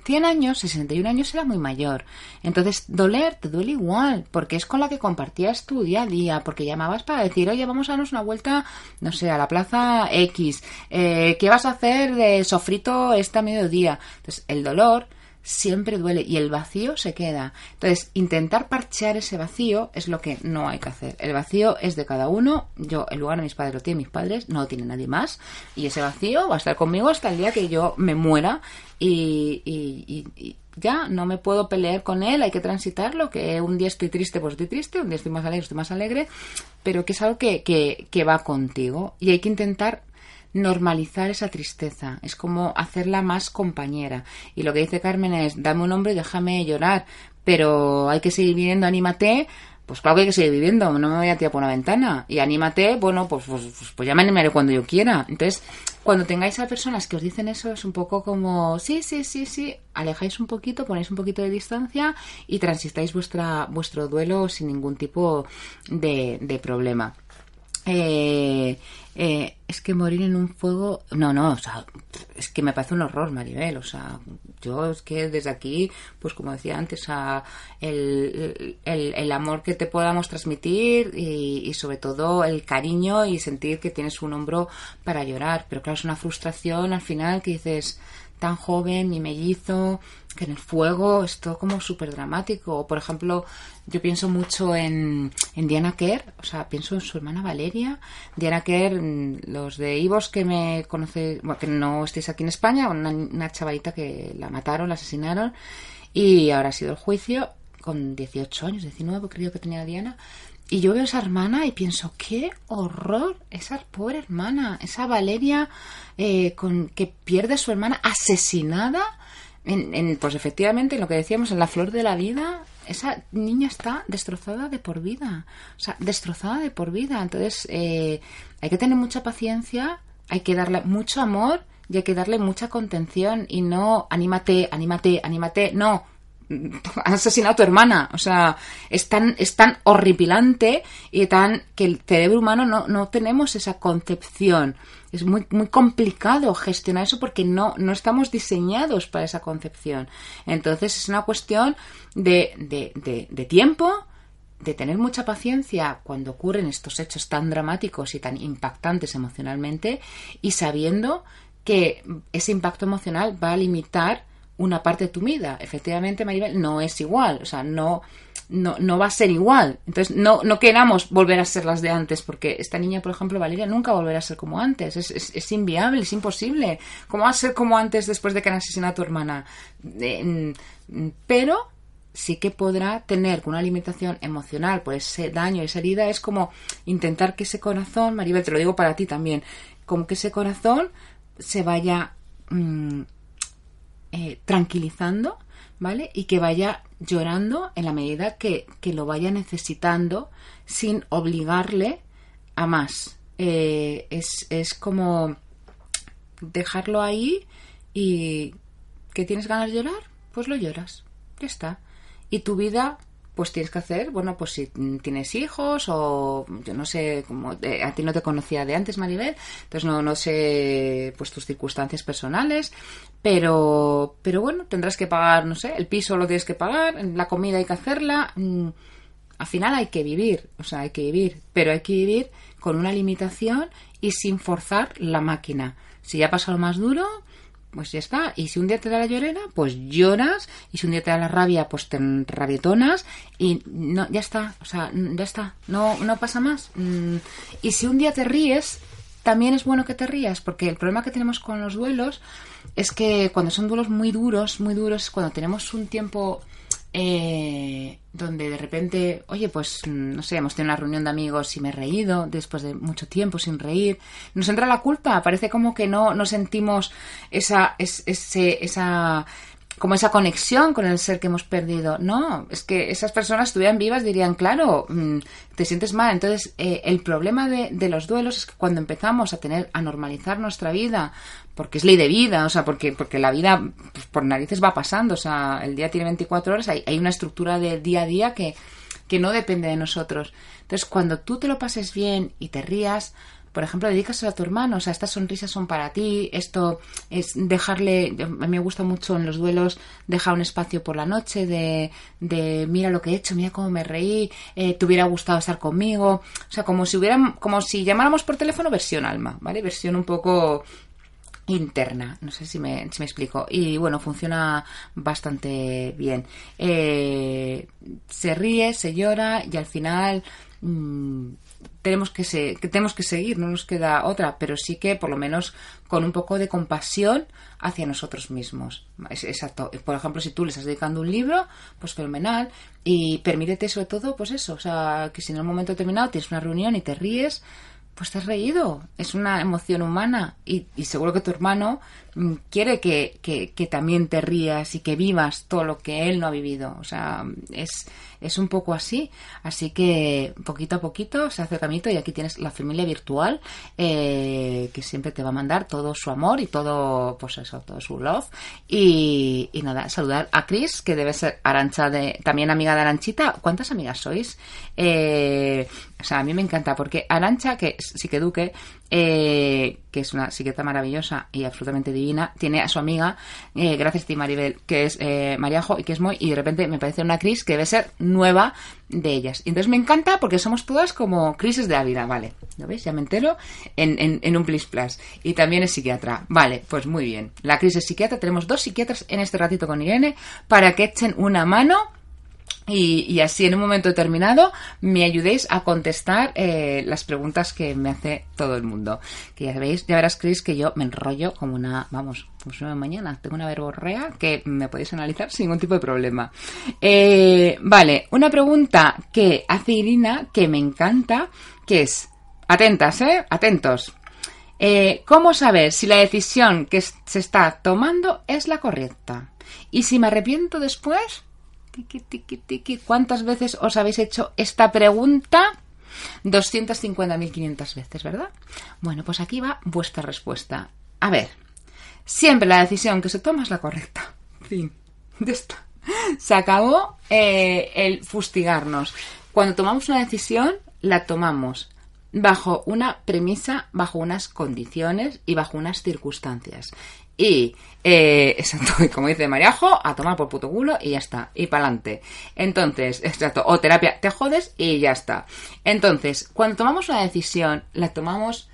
100 años, 61 años era muy mayor. Entonces, doler te duele igual, porque es con la que compartías tu día a día, porque llamabas para decir, oye, vamos a darnos una vuelta, no sé, a la plaza X, eh, ¿qué vas a hacer de sofrito esta mediodía? Entonces, el dolor siempre duele y el vacío se queda. Entonces, intentar parchear ese vacío es lo que no hay que hacer. El vacío es de cada uno. Yo, en lugar de mis padres, lo tienen mis padres, no lo tiene nadie más. Y ese vacío va a estar conmigo hasta el día que yo me muera y, ya no me puedo pelear con él, hay que transitarlo, que un día estoy triste, pues estoy triste, un día estoy más alegre, estoy más alegre, pero que es algo que, que va contigo y hay que intentar normalizar esa tristeza, es como hacerla más compañera. Y lo que dice Carmen es, dame un hombre y déjame llorar, pero hay que seguir viviendo, anímate, pues claro que hay que seguir viviendo, no me voy a tirar por una ventana. Y anímate, bueno, pues, pues, pues, pues, ya me animaré cuando yo quiera. Entonces, cuando tengáis a personas que os dicen eso, es un poco como, sí, sí, sí, sí, alejáis un poquito, ponéis un poquito de distancia y transitáis vuestra, vuestro duelo sin ningún tipo de, de problema. Eh, eh, es que morir en un fuego, no, no, o sea, es que me parece un horror, Maribel, o sea, yo es que desde aquí, pues como decía antes, el, el, amor que te podamos transmitir y, y, sobre todo el cariño y sentir que tienes un hombro para llorar, pero claro, es una frustración al final que dices, tan joven, mi mellizo, que en el fuego, esto como súper dramático. O, por ejemplo, yo pienso mucho en, en, Diana Kerr, o sea, pienso en su hermana Valeria. Diana Kerr, mm, los de Ivos que me conoce, bueno, que no estéis aquí en España, una, una chavalita que la mataron, la asesinaron, y ahora ha sido el juicio con 18 años, 19 creo que tenía Diana. y yo veo a esa hermana y pienso, qué horror, esa pobre hermana, esa Valeria eh, con que pierde a su hermana asesinada. En, pues efectivamente, lo que decíamos, en la flor de la vida, esa niña está destrozada de por vida. O sea, destrozada de por vida. Entonces, eh, hay que tener mucha paciencia, hay que darle mucho amor y hay que darle mucha contención y no anímate, anímate, anímate. No, han asesinado a tu hermana. O sea, es tan, es tan horripilante y tan que el cerebro humano no, no tenemos esa concepción. Es muy, muy complicado gestionar eso porque no, no estamos diseñados para esa concepción. Entonces es una cuestión de, de, de, de tiempo, de tener mucha paciencia cuando ocurren estos hechos tan dramáticos y tan impactantes emocionalmente y sabiendo que ese impacto emocional va a limitar una parte de tu vida. Efectivamente, Maribel, no es igual, o sea, no, no, no va a ser igual. Entonces, no, no queramos volver a ser las de antes, porque esta niña, por ejemplo, Valeria, nunca volverá a ser como antes. Es, es, inviable, es imposible. ¿Cómo va a ser como antes después de que han asesinado a tu hermana? pero sí que podrá tener una limitación emocional por ese daño, esa herida, es como intentar que ese corazón, Maribel, te lo digo para ti también, como que ese corazón se vaya mm, eh, tranquilizando, ¿vale? Y que vaya llorando en la medida que, lo vaya necesitando sin obligarle a más. Eh, es, es como dejarlo ahí y que tienes ganas de llorar, pues lo lloras. Ya está. Y tu vida pues tienes que hacer, bueno, pues si tienes hijos o yo no sé, como a ti no te conocía de antes, Maribel, entonces no, no sé pues tus circunstancias personales, pero, pero bueno, tendrás que pagar, no sé, el piso lo tienes que pagar, la comida hay que hacerla, mm, al final hay que vivir, o sea, hay que vivir, pero hay que vivir con una limitación y sin forzar la máquina. Si ya pasa lo más duro, pues ya está. Y si un día te da la llorera, pues lloras. Y si un día te da la rabia, pues te rabietonas. Y no, ya está. O sea, ya está. No, no pasa más. Mm, y si un día te ríes, también es bueno que te rías. Porque el problema que tenemos con los duelos es que cuando son duelos muy duros, muy duros, cuando tenemos un tiempo eh, donde de repente, oye, pues no sé, hemos tenido una reunión de amigos y me he reído después de mucho tiempo sin reír, nos entra la culpa, parece como que no, no sentimos esa, ese, esa, como esa conexión con el ser que hemos perdido. No, es que esas personas estuvieran vivas dirían, claro, mm, te sientes mal. Entonces, eh, el problema de, de, los duelos es que cuando empezamos a tener, a normalizar nuestra vida, porque es ley de vida, o sea, porque, porque la vida pues, por narices va pasando, o sea, el día tiene 24 horas, hay, hay una estructura de día a día que, que no depende de nosotros. Entonces, cuando tú te lo pases bien y te rías, por ejemplo, dedícaselo a tu hermano, o sea, estas sonrisas son para ti, esto es dejarle, a mí me gusta mucho en los duelos dejar un espacio por la noche de, de mira lo que he hecho, mira cómo me reí, eh, te hubiera gustado estar conmigo, o sea, como si hubieran, como si llamáramos por teléfono versión alma, ¿vale? Versión un poco interna, no sé si me, si me explico. Y bueno, funciona bastante bien. Eh, se ríe, se llora y al final mm, tenemos que, que tenemos que seguir, no nos queda otra, pero sí que por lo menos con un poco de compasión hacia nosotros mismos. exacto. Por ejemplo, si tú le estás dedicando un libro, pues fenomenal. Y permítete sobre todo, pues eso, o sea, que si en un momento determinado tienes una reunión y te ríes, pues te has reído. Es una emoción humana. Y, y seguro que tu hermano mm, quiere que, que, también te rías y que vivas todo lo que él no ha vivido. O sea, es, es un poco así. Así que poquito a poquito se hace el camino y aquí tienes la familia virtual eh, que siempre te va a mandar todo su amor y todo, pues eso, todo su love. Y, nada, saludar a Chris, que debe ser Arancha de, también amiga de Aranchita. ¿Cuántas amigas sois? Eh, o sea, a mí me encanta porque Arancha, que sí que Duque, eh, que es una psiquiatra maravillosa y absolutamente divina, tiene a su amiga, eh, gracias a ti Maribel, que es eh, Mariajo y que es muy, y de repente me parece una Cris que debe ser nueva de ellas. Y entonces me encanta porque somos todas como crisis de la vida, vale, ¿lo veis? Ya me entero en, en, un Plis Plus. Y también es psiquiatra, vale, pues muy bien. La crisis psiquiatra, tenemos dos psiquiatras en este ratito con Irene para que echen una mano y, así en un momento determinado me ayudéis a contestar eh, las preguntas que me hace todo el mundo. Que ya veis, ya verás, Chris, que yo me enrollo como una, vamos, como una mañana. Tengo una verborrea que me podéis analizar sin ningún tipo de problema. Eh, vale, una pregunta que hace Irina que me encanta, que es, atentas, ¿eh? Atentos. Eh, ¿Cómo saber si la decisión que se está tomando es la correcta? Y si me arrepiento después, ¿Cuántas veces os habéis hecho esta pregunta? 250.500 veces, ¿verdad? Bueno, pues aquí va vuestra respuesta. A ver, siempre la decisión que se toma es la correcta. Fin. De esto. Se acabó eh, el fustigarnos. Cuando tomamos una decisión, la tomamos bajo una premisa, bajo unas condiciones y bajo unas circunstancias. Y, eh, <laughs> exacto, como dice Mariajo, a tomar por puto culo y ya está, y para adelante. Entonces, exacto, o terapia, te jodes y ya está. Entonces, cuando tomamos una decisión, la tomamos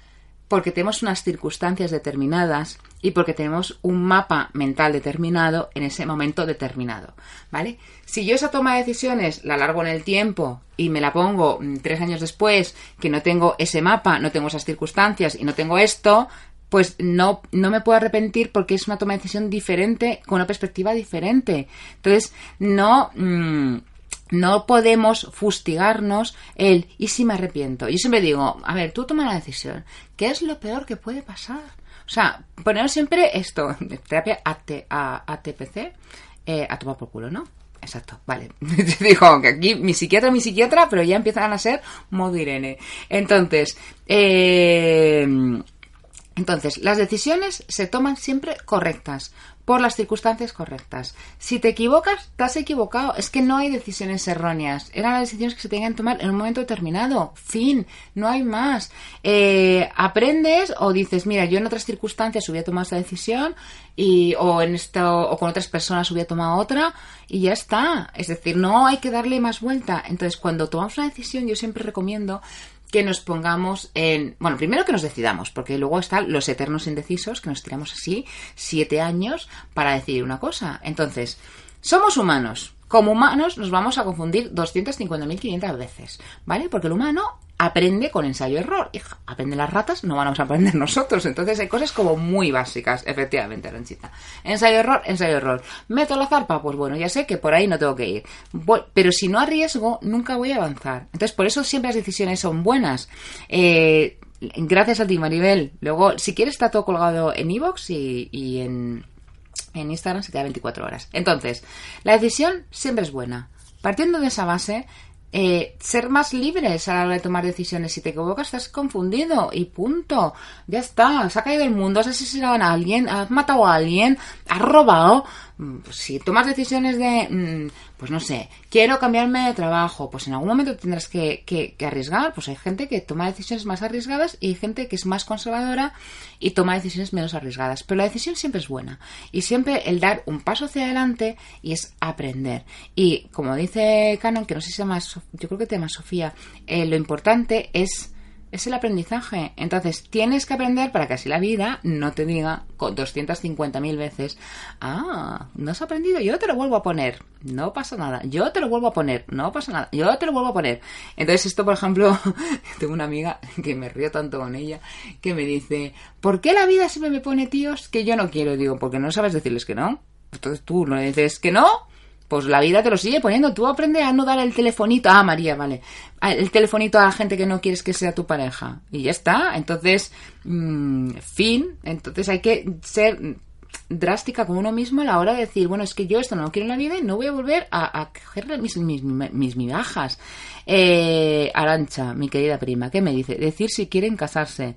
porque tenemos unas circunstancias determinadas y porque tenemos un mapa mental determinado en ese momento determinado, ¿vale? Si yo esa toma de decisiones la largo en el tiempo y me la pongo mm, tres años después, que no tengo ese mapa, no tengo esas circunstancias y no tengo esto, pues no, no me puedo arrepentir porque es una toma de decisión diferente, con una perspectiva diferente. Entonces, no, mm, no podemos fustigarnos el y si me arrepiento. Yo siempre digo, a ver, tú toma la decisión. ¿Qué es lo peor que puede pasar? O sea, poner siempre esto, terapia ATPC, eh, a tomar por culo, ¿no? Exacto, vale. <laughs> Dijo que aquí mi psiquiatra, mi psiquiatra, pero ya empiezan a ser modo Irene. Entonces, eh, entonces, las decisiones se toman siempre correctas, por las circunstancias correctas. Si te equivocas, te has equivocado. Es que no hay decisiones erróneas. Eran las decisiones que se tenían que tomar en un momento determinado. Fin. No hay más. Eh, aprendes o dices, mira, yo en otras circunstancias hubiera tomado esta decisión y, o en esto, o con otras personas hubiera tomado otra y ya está. Es decir, no hay que darle más vuelta. Entonces, cuando tomamos una decisión, yo siempre recomiendo que nos pongamos en. Bueno, primero que nos decidamos, porque luego están los eternos indecisos, que nos tiramos así siete años para decidir una cosa. Entonces, somos humanos. Como humanos nos vamos a confundir 250.500 veces, ¿vale? Porque el humano aprende con ensayo-error. Aprende las ratas, no vamos a aprender <laughs> nosotros. Entonces hay cosas como muy básicas, efectivamente, Ranchita. Ensayo-error, ensayo-error. ¿Meto la zarpa? Pues bueno, ya sé que por ahí no tengo que ir. pero si no arriesgo, nunca voy a avanzar. Entonces, por eso siempre las decisiones son buenas. Eh, gracias a ti, Maribel. Luego, si quieres, está todo colgado en iVoox y, en, en Instagram se queda 24 horas. Entonces, la decisión siempre es buena. Partiendo de esa base, eh, ser más libres a la hora de tomar decisiones. Si te equivocas, estás confundido y punto. Ya está, se ha caído el mundo, has asesinado a alguien, has matado a alguien, has robado. Mm, pues si tomas decisiones de, mm, pues no sé, quiero cambiarme de trabajo, pues en algún momento tendrás que, que, arriesgar. Pues hay gente que toma decisiones más arriesgadas y hay gente que es más conservadora y toma decisiones menos arriesgadas. Pero la decisión siempre es buena y siempre el dar un paso hacia adelante y es aprender. Y como dice Canon, que no sé si se llama, yo creo que te llama Sofía, eh, lo importante es es el aprendizaje. Entonces, tienes que aprender para que así la vida no te diga con 250.000 veces, ah, no has aprendido, yo te lo vuelvo a poner, no pasa nada, yo te lo vuelvo a poner, no pasa nada, yo te lo vuelvo a poner. Entonces, esto, por ejemplo, <laughs> tengo una amiga que me río tanto con ella, que me dice, ¿por qué la vida siempre me pone tíos que yo no quiero? Digo, porque no sabes decirles que no. Entonces tú no le dices que no, pues la vida te lo sigue poniendo. Tú aprendes a no dar el telefonito. Ah, María, vale. El telefonito a la gente que no quieres que sea tu pareja. Y ya está. Entonces, mmm, fin. Entonces hay que ser drástica con uno mismo a la hora de decir, bueno, es que yo esto no quiero en la vida y no voy a volver a, a coger mis, mis, mis migajas. Eh, Arancha, mi querida prima, ¿qué me dice? Decir si quieren casarse.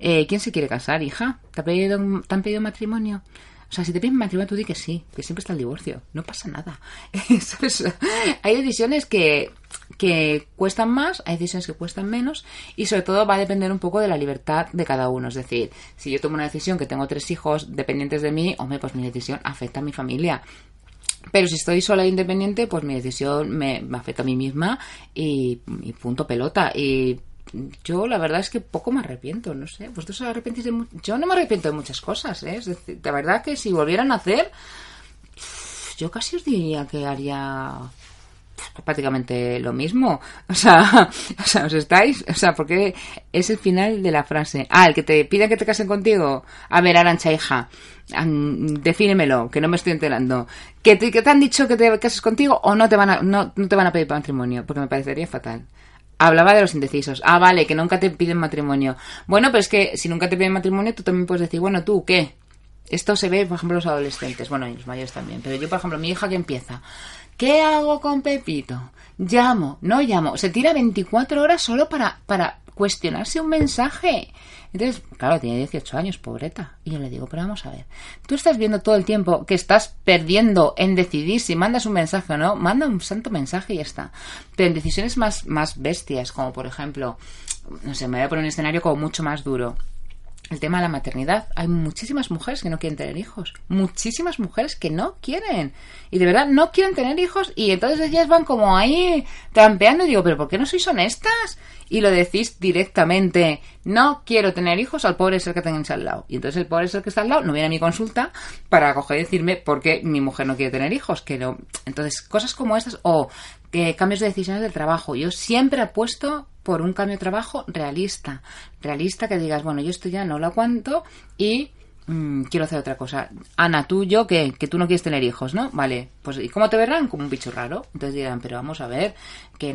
Eh, ¿Quién se quiere casar, hija? ¿Te, pedido, ¿Te han pedido matrimonio? O sea, si te piden matrimonio, tú di que sí, que siempre está el divorcio. No pasa nada. <laughs> hay decisiones que, que cuestan más, hay decisiones que cuestan menos y sobre todo va a depender un poco de la libertad de cada uno. Es decir, si yo tomo una decisión que tengo tres hijos dependientes de mí, hombre, pues mi decisión afecta a mi familia. Pero si estoy sola e independiente, pues mi decisión me, afecta a mí misma y, y punto pelota. Y yo la verdad es que poco me arrepiento, no sé. ¿Vosotros os arrepentís de Yo no me arrepiento de muchas cosas, ¿eh? Es de verdad que si volvieran a hacer, yo casi os diría que haría prácticamente lo mismo. O sea, <laughs> o sea, os estáis, o sea, porque es el final de la frase. Ah, el que te pide que te casen contigo. A ver, Arancha, hija, defínemelo, que no me estoy enterando. ¿Que te, que te han dicho que te cases contigo o no te van a, no, no te van a pedir matrimonio? Porque me parecería fatal. Hablaba de los indecisos. Ah, vale, que nunca te piden matrimonio. Bueno, pero es que si nunca te piden matrimonio, tú también puedes decir, bueno, tú, ¿qué? Esto se ve, por ejemplo, los adolescentes, bueno, y los mayores también. Pero yo, por ejemplo, mi hija que empieza, ¿qué hago con Pepito? Llamo, no llamo. Se tira 24 horas solo para, para cuestionarse un mensaje. Entonces, claro, tiene 18 años, pobreta. Y yo le digo, pero vamos a ver, tú estás viendo todo el tiempo que estás perdiendo en decidir si mandas un mensaje o no, manda un santo mensaje y ya está. Pero en decisiones más, más bestias, como por ejemplo, no sé, me voy a poner un escenario como mucho más duro el tema de la maternidad. Hay muchísimas mujeres que no quieren tener hijos. Muchísimas mujeres que no quieren. Y de verdad no quieren tener hijos. Y entonces ellas van como ahí trampeando. Y digo, ¿pero por qué no sois honestas? Y lo decís directamente. No quiero tener hijos al pobre ser que tengáis al lado. Y entonces el pobre ser que está al lado no viene a mi consulta para coger y decirme por qué mi mujer no quiere tener hijos. Que no. Entonces, cosas como estas. O que cambios de decisiones del trabajo. Yo siempre apuesto por un cambio de trabajo realista. Realista que digas, bueno, yo esto ya no lo aguanto y mm, quiero hacer otra cosa. Ana, tú, yo, que, que tú no quieres tener hijos, ¿no? Vale, pues ¿y cómo te verán? Como un bicho raro. Entonces dirán, pero vamos a ver, que,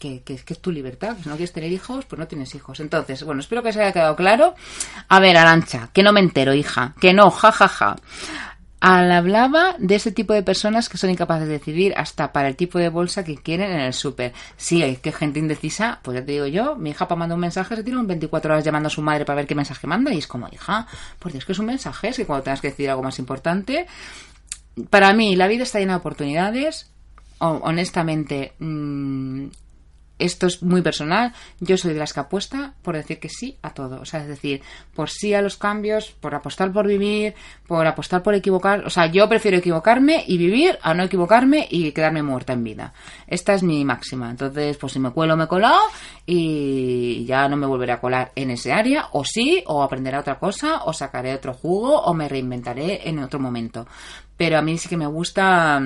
que, que, es tu libertad, si no quieres tener hijos, pues no tienes hijos. Entonces, bueno, espero que se haya quedado claro. A ver, Arancha, que no me entero, hija, que no, jajaja. Ja, ja hablaba de ese tipo de personas que son incapaces de decidir hasta para el tipo de bolsa que quieren en el súper. Sí, hay que gente indecisa, pues ya te digo yo, mi hija para mandar un mensaje se tira un 24 horas llamando a su madre para ver qué mensaje manda y es como, hija, por Dios que es un mensaje, es que cuando tengas que decidir algo más importante, para mí la vida está llena de oportunidades, honestamente, mmm, esto es muy personal, yo soy de las que apuesta por decir que sí a todo, o sea, es decir, por sí a los cambios, por apostar por vivir, por apostar por equivocar, o sea, yo prefiero equivocarme y vivir a no equivocarme y quedarme muerta en vida. Esta es mi máxima, entonces, pues si me cuelo, me he colado y ya no me volveré a colar en ese área, o sí, o aprenderé otra cosa, o sacaré otro jugo, o me reinventaré en otro momento. Pero a mí sí que me gusta,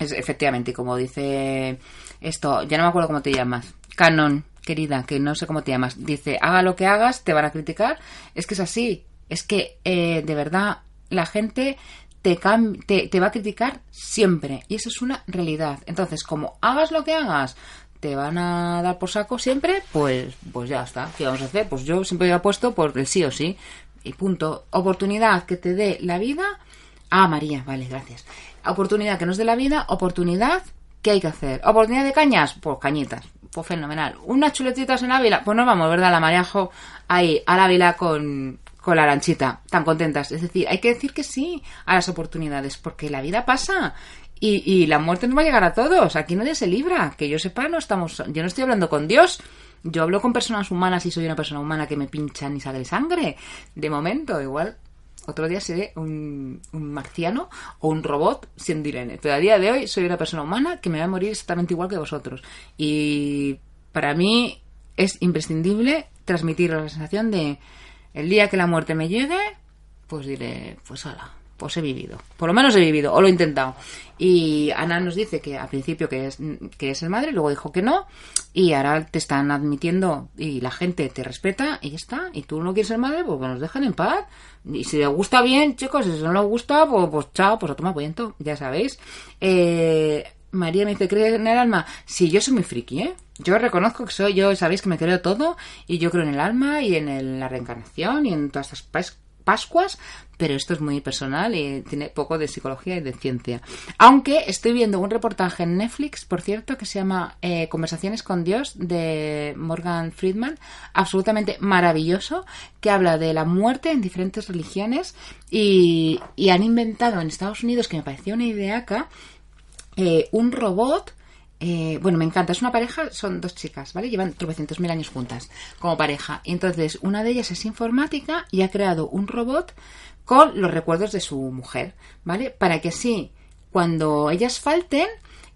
es, efectivamente, como dice esto, ya no me acuerdo cómo te llamas. Canon, querida, que no sé cómo te llamas. Dice, haga lo que hagas, te van a criticar. Es que es así. Es que, eh, de verdad, la gente te, te, te va a criticar siempre. Y eso es una realidad. Entonces, como hagas lo que hagas, te van a dar por saco siempre, pues, pues ya está. ¿Qué vamos a hacer? Pues yo siempre apuesto por el sí o sí. Y punto. Oportunidad que te dé la vida. Ah, María, vale, gracias. Oportunidad que nos dé la vida, oportunidad ¿Qué hay que hacer? ¿Oportunidad de cañas? Pues cañitas. Pues fenomenal. ¿Unas chuletitas en Ávila? Pues nos vamos, ¿verdad? La mareajo ahí, a Ávila con, con la lanchita. Tan contentas. Es decir, hay que decir que sí a las oportunidades, porque la vida pasa. Y, y la muerte nos va a llegar a todos. Aquí nadie se libra. Que yo sepa, no estamos. Yo no estoy hablando con Dios. Yo hablo con personas humanas y soy una persona humana que me pinchan y sale sangre. De momento, igual otro día seré un, marciano o un robot siendo Irene. Pero a día de hoy soy una persona humana que me va a morir exactamente igual que vosotros. Y para mí es imprescindible transmitir la sensación de el día que la muerte me llegue, pues diré, pues hala, pues he vivido. Por lo menos he vivido, o lo he intentado. Y Ana nos dice que al principio que es, que es el madre, luego dijo que no, y ahora te están admitiendo y la gente te respeta y ya está. Y tú no quieres ser madre, pues nos dejan en paz. Y si le gusta bien, chicos, si no le gusta, pues, pues chao, pues a tomar viento, ya sabéis. Eh, María me dice, ¿cree en el alma? Sí, yo soy muy friki, ¿eh? Yo reconozco que soy, yo sabéis que me creo todo y yo creo en el alma y en la reencarnación y en todas estas Pascuas, pero esto es muy personal y tiene poco de psicología y de ciencia. Aunque estoy viendo un reportaje en Netflix, por cierto, que se llama eh, Conversaciones con Dios de Morgan Friedman, absolutamente maravilloso, que habla de la muerte en diferentes religiones y, han inventado en Estados Unidos, que me pareció una idea acá, eh, un robot eh, bueno, me encanta, es una pareja, son dos chicas, ¿vale? Llevan tropecientos mil años juntas como pareja. Y entonces, una de ellas es informática y ha creado un robot con los recuerdos de su mujer, ¿vale? Para que así, cuando ellas falten,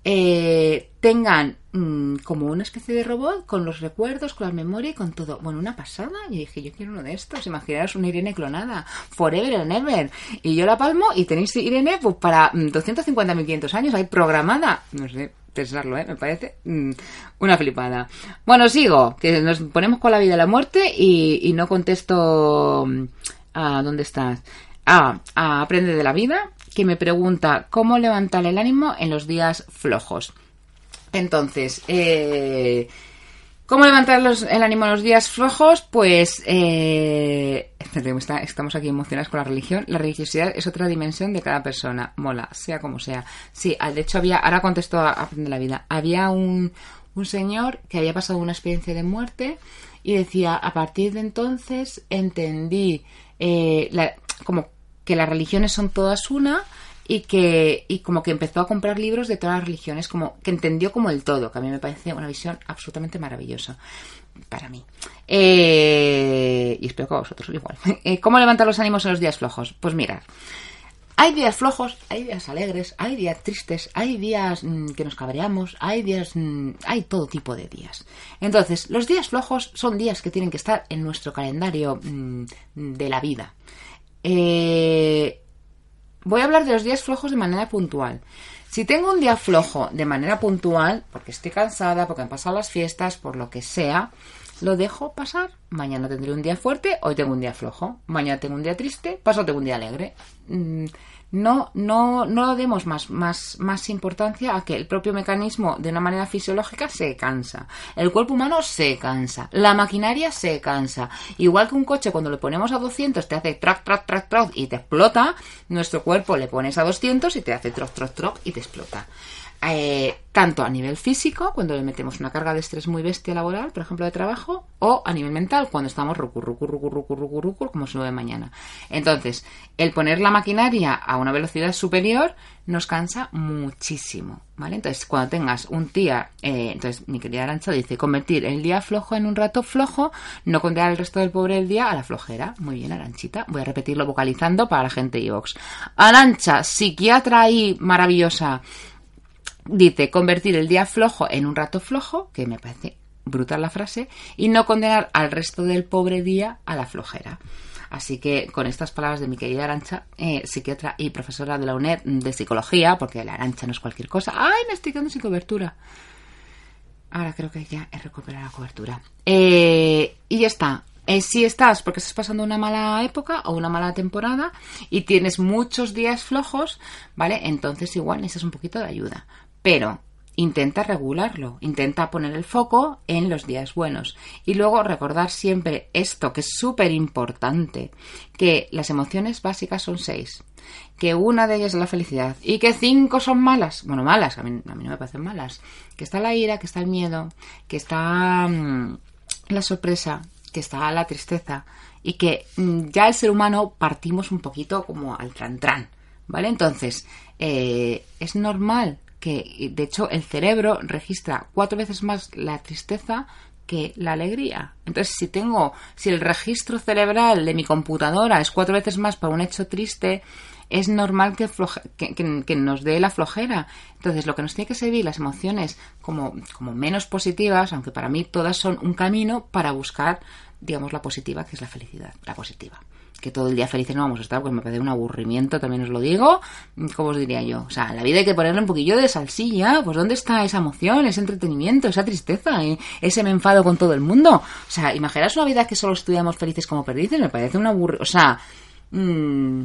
eh, tengan mm, como una especie de robot con los recuerdos, con la memoria y con todo. Bueno, una pasada. Y dije, yo quiero uno de estos. Imaginaros una Irene clonada. Forever and ever. Y yo la palmo y tenéis Irene pues, para 250.500 mm, años ahí programada. No sé, pensarlo, ¿eh? Me parece mm, una flipada. Bueno, sigo, que nos ponemos con la vida y la muerte y, no contesto mm, a dónde estás. A Aprende de la Vida, que me pregunta cómo levantar el ánimo en los días flojos. Entonces, eh, ¿Cómo levantar el ánimo en los días flojos? Pues eh, estamos aquí emocionados con la religión. La religiosidad es otra dimensión de cada persona. Mola, sea como sea. Sí, ah, de hecho había, ahora contesto a Aprender la Vida. Había un, un señor que había pasado una experiencia de muerte y decía, a partir de entonces entendí eh, como que las religiones son todas una y que y como que empezó a comprar libros de todas las religiones, como que entendió como el todo, que a mí me parece una visión absolutamente maravillosa para mí. Eh, y espero que a vosotros igual. <laughs> Eh, ¿Cómo levantar los ánimos en los días flojos? Pues mirad, hay días flojos, hay días alegres, hay días tristes, hay días mm, que nos cabreamos, hay días, mm, hay todo tipo de días. Entonces, los días flojos son días que tienen que estar en nuestro calendario mm, de la vida. Eh, voy a hablar de los días flojos de manera puntual. Si tengo un día flojo de manera puntual, porque estoy cansada, porque han pasado las fiestas, por lo que sea, lo dejo pasar. Mañana tendré un día fuerte, hoy tengo un día flojo. Mañana tengo un día triste, paso tengo un día alegre. No, no, no demos más, más, más importancia a que el propio mecanismo de una manera fisiológica se cansa. El cuerpo humano se cansa. La maquinaria se cansa. Igual que un coche cuando le ponemos a 200 te hace track, track, track, track y te explota, nuestro cuerpo le pones a 200 y te hace troc, troc, troc y te explota. Eh, tanto a nivel físico, cuando le metemos una carga de estrés muy bestia laboral, por ejemplo, de trabajo, o a nivel mental, cuando estamos rucur, rucur, rucur, rucur, rucur, rucur como se lo de mañana. Entonces, el poner la maquinaria a una velocidad superior nos cansa muchísimo, ¿vale? Entonces, cuando tengas un día, eh, entonces mi querida Arancha dice, convertir el día flojo en un rato flojo, no condenar el resto del pobre del día a la flojera. Muy bien, Aranchita. Voy a repetirlo vocalizando para la gente de Ivox. Arancha, psiquiatra ahí maravillosa Dice, convertir el día flojo en un rato flojo, que me parece brutal la frase, y no condenar al resto del pobre día a la flojera. Así que con estas palabras de mi querida Arancha, eh, psiquiatra y profesora de la UNED de psicología, porque la Arancha no es cualquier cosa. ¡Ay, me estoy quedando sin cobertura! Ahora creo que ya he recuperado la cobertura. Eh, y ya está. Eh, si estás porque estás pasando una mala época o una mala temporada y tienes muchos días flojos, ¿vale? Entonces igual necesitas un poquito de ayuda. Pero intenta regularlo, intenta poner el foco en los días buenos. Y luego recordar siempre esto que es súper importante, que las emociones básicas son seis, que una de ellas es la felicidad y que cinco son malas, bueno, malas, a mí, no me parecen malas, que está la ira, que está el miedo, que está mm, la sorpresa, que está la tristeza. Y que mm, ya el ser humano partimos un poquito como al tran ¿vale? Entonces, eh, es normal que de hecho el cerebro registra cuatro veces más la tristeza que la alegría. Entonces, si tengo, si el registro cerebral de mi computadora es cuatro veces más para un hecho triste, es normal que, que, nos dé la flojera. Entonces, lo que nos tiene que servir las emociones como, como menos positivas, aunque para mí todas son un camino para buscar, digamos, la positiva, que es la felicidad, la positiva que todo el día felices no vamos a estar, pues me parece un aburrimiento, también os lo digo. ¿Cómo os diría yo? O sea, la vida hay que ponerle un poquillo de salsilla. Pues ¿dónde está esa emoción, ese entretenimiento, esa tristeza, eh? ese me enfado con todo el mundo? O sea, imaginaos una vida que solo estudiamos felices como perdices, me parece un aburrimiento. O sea, mmm,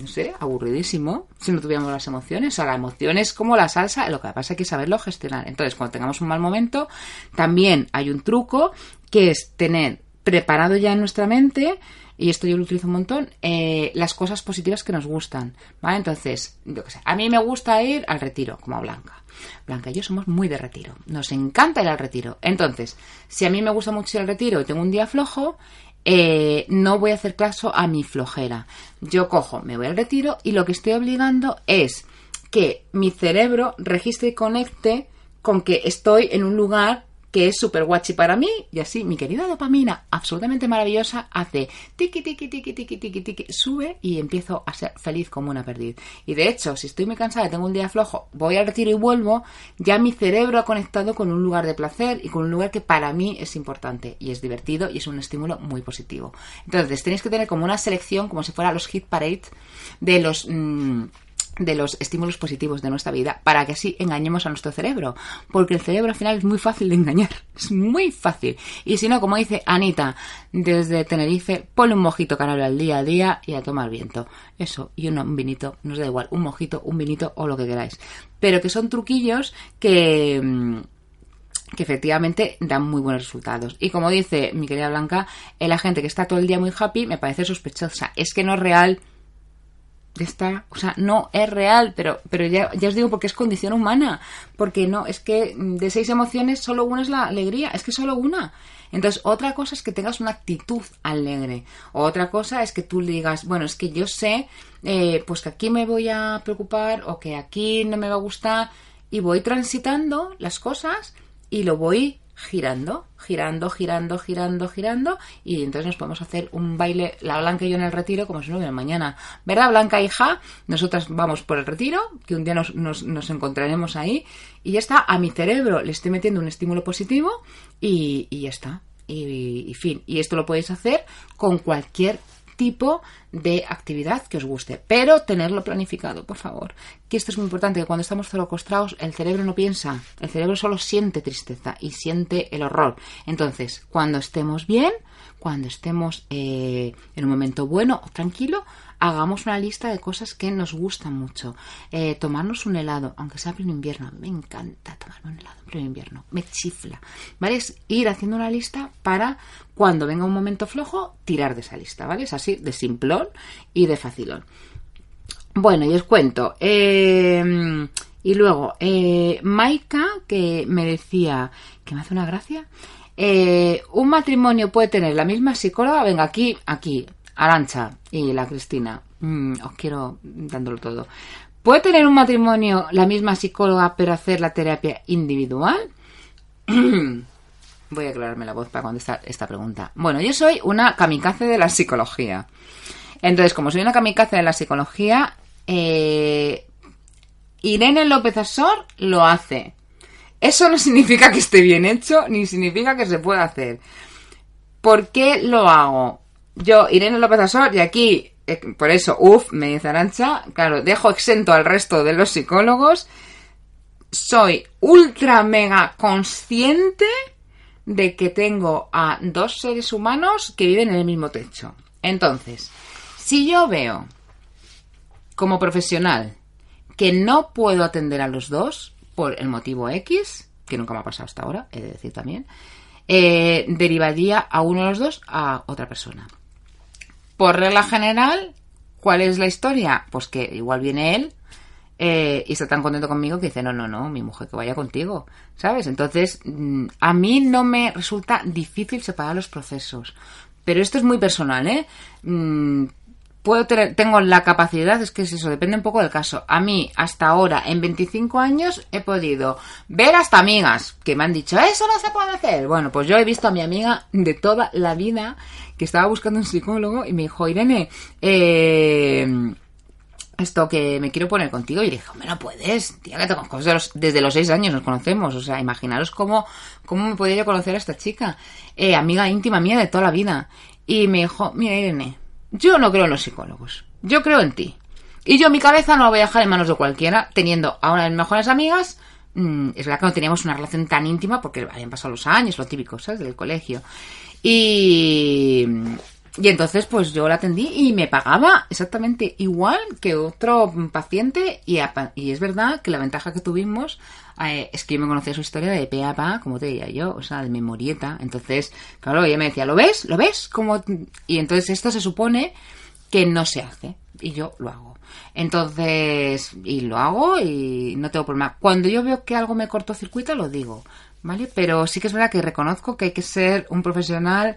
no sé, aburridísimo si no tuviéramos las emociones. O sea, la emoción es como la salsa, lo que pasa es que saberlo gestionar. Entonces, cuando tengamos un mal momento, también hay un truco que es tener preparado ya en nuestra mente y esto yo lo utilizo un montón, eh, las cosas positivas que nos gustan, ¿vale? Entonces, yo qué sé, a mí me gusta ir al retiro, como a Blanca. Blanca y yo somos muy de retiro, nos encanta ir al retiro. Entonces, si a mí me gusta mucho ir al retiro y tengo un día flojo, eh, no voy a hacer caso a mi flojera. Yo cojo, me voy al retiro y lo que estoy obligando es que mi cerebro registre y conecte con que estoy en un lugar que es súper guachi para mí, y así mi querida dopamina, absolutamente maravillosa, hace tiki tiki tiki tiki tiki tiki, sube y empiezo a ser feliz como una perdiz. Y de hecho, si estoy muy cansada tengo un día flojo, voy al retiro y vuelvo, ya mi cerebro ha conectado con un lugar de placer y con un lugar que para mí es importante y es divertido y es un estímulo muy positivo. Entonces, tenéis que tener como una selección, como si fuera los hit parade, de los... Mmm, de los estímulos positivos de nuestra vida para que así engañemos a nuestro cerebro. Porque el cerebro al final es muy fácil de engañar. <laughs> Es muy fácil. Y si no, como dice Anita desde Tenerife, ponle un mojito canal al día a día y a tomar viento. Eso, y un vinito, nos da igual, un mojito, un vinito o lo que queráis. Pero que son truquillos que mm, que efectivamente dan muy buenos resultados. Y como dice mi querida Blanca, la gente que está todo el día muy happy me parece sospechosa. Es que no es real. Está. O sea, no es real, pero, pero ya, ya os digo porque es condición humana. Porque no, es que de seis emociones solo una es la alegría. Es que solo una. Entonces, otra cosa es que tengas una actitud alegre. Otra cosa es que tú digas, bueno, es que yo sé, eh, pues que aquí me voy a preocupar o que aquí no me va a gustar. Y voy transitando las cosas y lo voy girando, girando, girando, girando, girando y entonces nos podemos hacer un baile, la Blanca y yo en el retiro como si no hubiera mañana. ¿Verdad, Blanca hija? Nosotras vamos por el retiro, que un día nos, nos, encontraremos ahí y ya está, a mi cerebro le estoy metiendo un estímulo positivo y, y ya está. Y, y, fin, y esto lo podéis hacer con cualquier tipo de actividad que os guste, pero tenerlo planificado, por favor. Que esto es muy importante, que cuando estamos costrados el cerebro no piensa, el cerebro solo siente tristeza y siente el horror. Entonces, cuando estemos bien, cuando estemos eh, en un momento bueno o tranquilo, hagamos una lista de cosas que nos gustan mucho. Eh, tomarnos un helado, aunque sea pleno invierno. Me encanta tomarme un helado en pleno invierno. Me chifla. ¿Vale? Es ir haciendo una lista para cuando venga un momento flojo, tirar de esa lista. ¿Vale? Es así de simplón y de facilón. Bueno, y os cuento. Eh, y luego, eh, Maika, que me decía que me hace una gracia. Eh, un matrimonio puede tener la misma psicóloga, venga aquí, aquí, Arancha y la Cristina, mm, os quiero dándolo todo. ¿Puede tener un matrimonio la misma psicóloga pero hacer la terapia individual? <clears throat> Voy a aclararme la voz para contestar esta pregunta. Bueno, yo soy una kamikaze de la psicología. Entonces, como soy una kamikaze de la psicología, eh, Irene López Asor lo hace. Eso no significa que esté bien hecho, ni significa que se pueda hacer. ¿Por qué lo hago? Yo, Irene López Asor, y aquí, eh, por eso, uff, me dice Arancha, claro, dejo exento al resto de los psicólogos. Soy ultra mega consciente de que tengo a dos seres humanos que viven en el mismo techo. Entonces, si yo veo como profesional que no puedo atender a los dos por el motivo X, que nunca me ha pasado hasta ahora, he de decir también, eh, derivaría a uno de los dos a otra persona. Por regla general, ¿cuál es la historia? Pues que igual viene él eh, y está tan contento conmigo que dice, no, no, no, mi mujer que vaya contigo, ¿sabes? Entonces, mm, a mí no me resulta difícil separar los procesos. Pero esto es muy personal, ¿eh? Puedo tener, tengo la capacidad, es que es eso, depende un poco del caso. A mí, hasta ahora, en 25 años, he podido ver hasta amigas que me han dicho, eso no se puede hacer. Bueno, pues yo he visto a mi amiga de toda la vida que estaba buscando un psicólogo y me dijo, Irene, eh, esto que me quiero poner contigo. Y dije, hombre, no puedes, tía, que te conozco desde los, desde los seis años, nos conocemos. O sea, imaginaros cómo, cómo me podía yo conocer a esta chica. Eh, amiga íntima mía de toda la vida. Y me dijo, mira, Irene, yo no creo en los psicólogos. Yo creo en ti. Y yo mi cabeza no la voy a dejar en manos de cualquiera, teniendo a una de mis mejores amigas. Mm, es verdad que no teníamos una relación tan íntima porque habían pasado los años, lo típico, ¿sabes? Del colegio. Y, y entonces pues yo la atendí y me pagaba exactamente igual que otro paciente y, y es verdad que la ventaja que tuvimos eh, es que yo me conocía su historia de pe a pa, como te diría yo, o sea, de memorieta. Entonces, claro, ella me decía, ¿lo ves? ¿Lo ves? Como... Y entonces esto se supone que no se hace y yo lo hago. Entonces, y lo hago y no tengo problema. Cuando yo veo que algo me cortocircuita, lo digo, ¿vale? Pero sí que es verdad que reconozco que hay que ser un profesional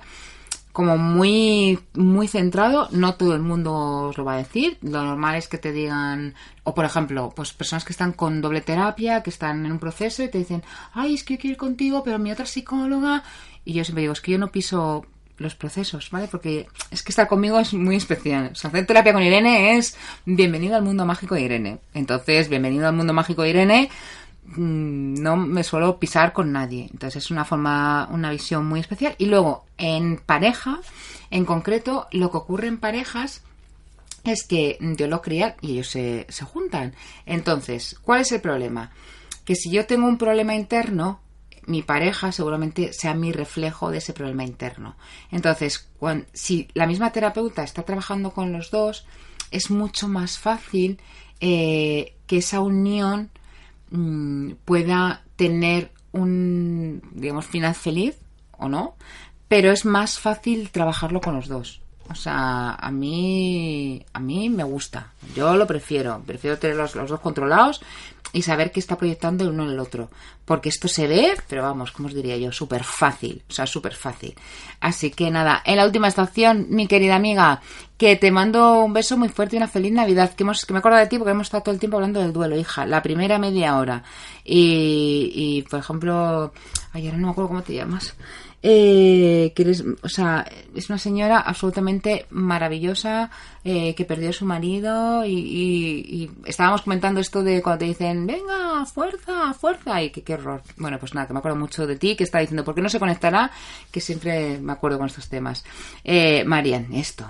como muy, muy centrado, no todo el mundo os lo va a decir. Lo normal es que te digan, o por ejemplo, pues personas que están con doble terapia, que están en un proceso y te dicen, ay, es que yo quiero ir contigo, pero mi otra psicóloga. Y yo siempre digo, es que yo no piso los procesos, ¿vale? Porque es que estar conmigo es muy especial. O sea, hacer terapia con Irene es bienvenido al mundo mágico de Irene. Entonces, bienvenido al mundo mágico de Irene no me suelo pisar con nadie. Entonces es una forma, una visión muy especial. Y luego, en pareja, en concreto, lo que ocurre en parejas es que yo lo cría y ellos se, se juntan. Entonces, ¿cuál es el problema? Que si yo tengo un problema interno, mi pareja seguramente sea mi reflejo de ese problema interno. Entonces, si la misma terapeuta está trabajando con los dos, es mucho más fácil eh, que esa unión mm, pueda tener un, digamos, final feliz o no, pero es más fácil trabajarlo con los dos. O sea, a mí, a mí me gusta. Yo lo prefiero. Prefiero tener los, dos controlados y saber qué está proyectando el uno en el otro. Porque esto se ve, pero vamos, como os diría yo, súper fácil. O sea, súper fácil. Así que nada, en la última estación, mi querida amiga, que te mando un beso muy fuerte y una feliz Navidad. Que, hemos, que me acuerdo de ti porque hemos estado todo el tiempo hablando del duelo, hija. La primera media hora. Y, y por ejemplo, ayer no me acuerdo cómo te llamas eh, que o sea, es una señora absolutamente maravillosa eh, que perdió a su marido y, estábamos comentando esto de cuando te dicen, venga, fuerza, fuerza, y qué horror. Bueno, pues nada, que me acuerdo mucho de ti, que está diciendo, ¿por qué no se conectará? Que siempre me acuerdo con estos temas. Eh, Marian, esto.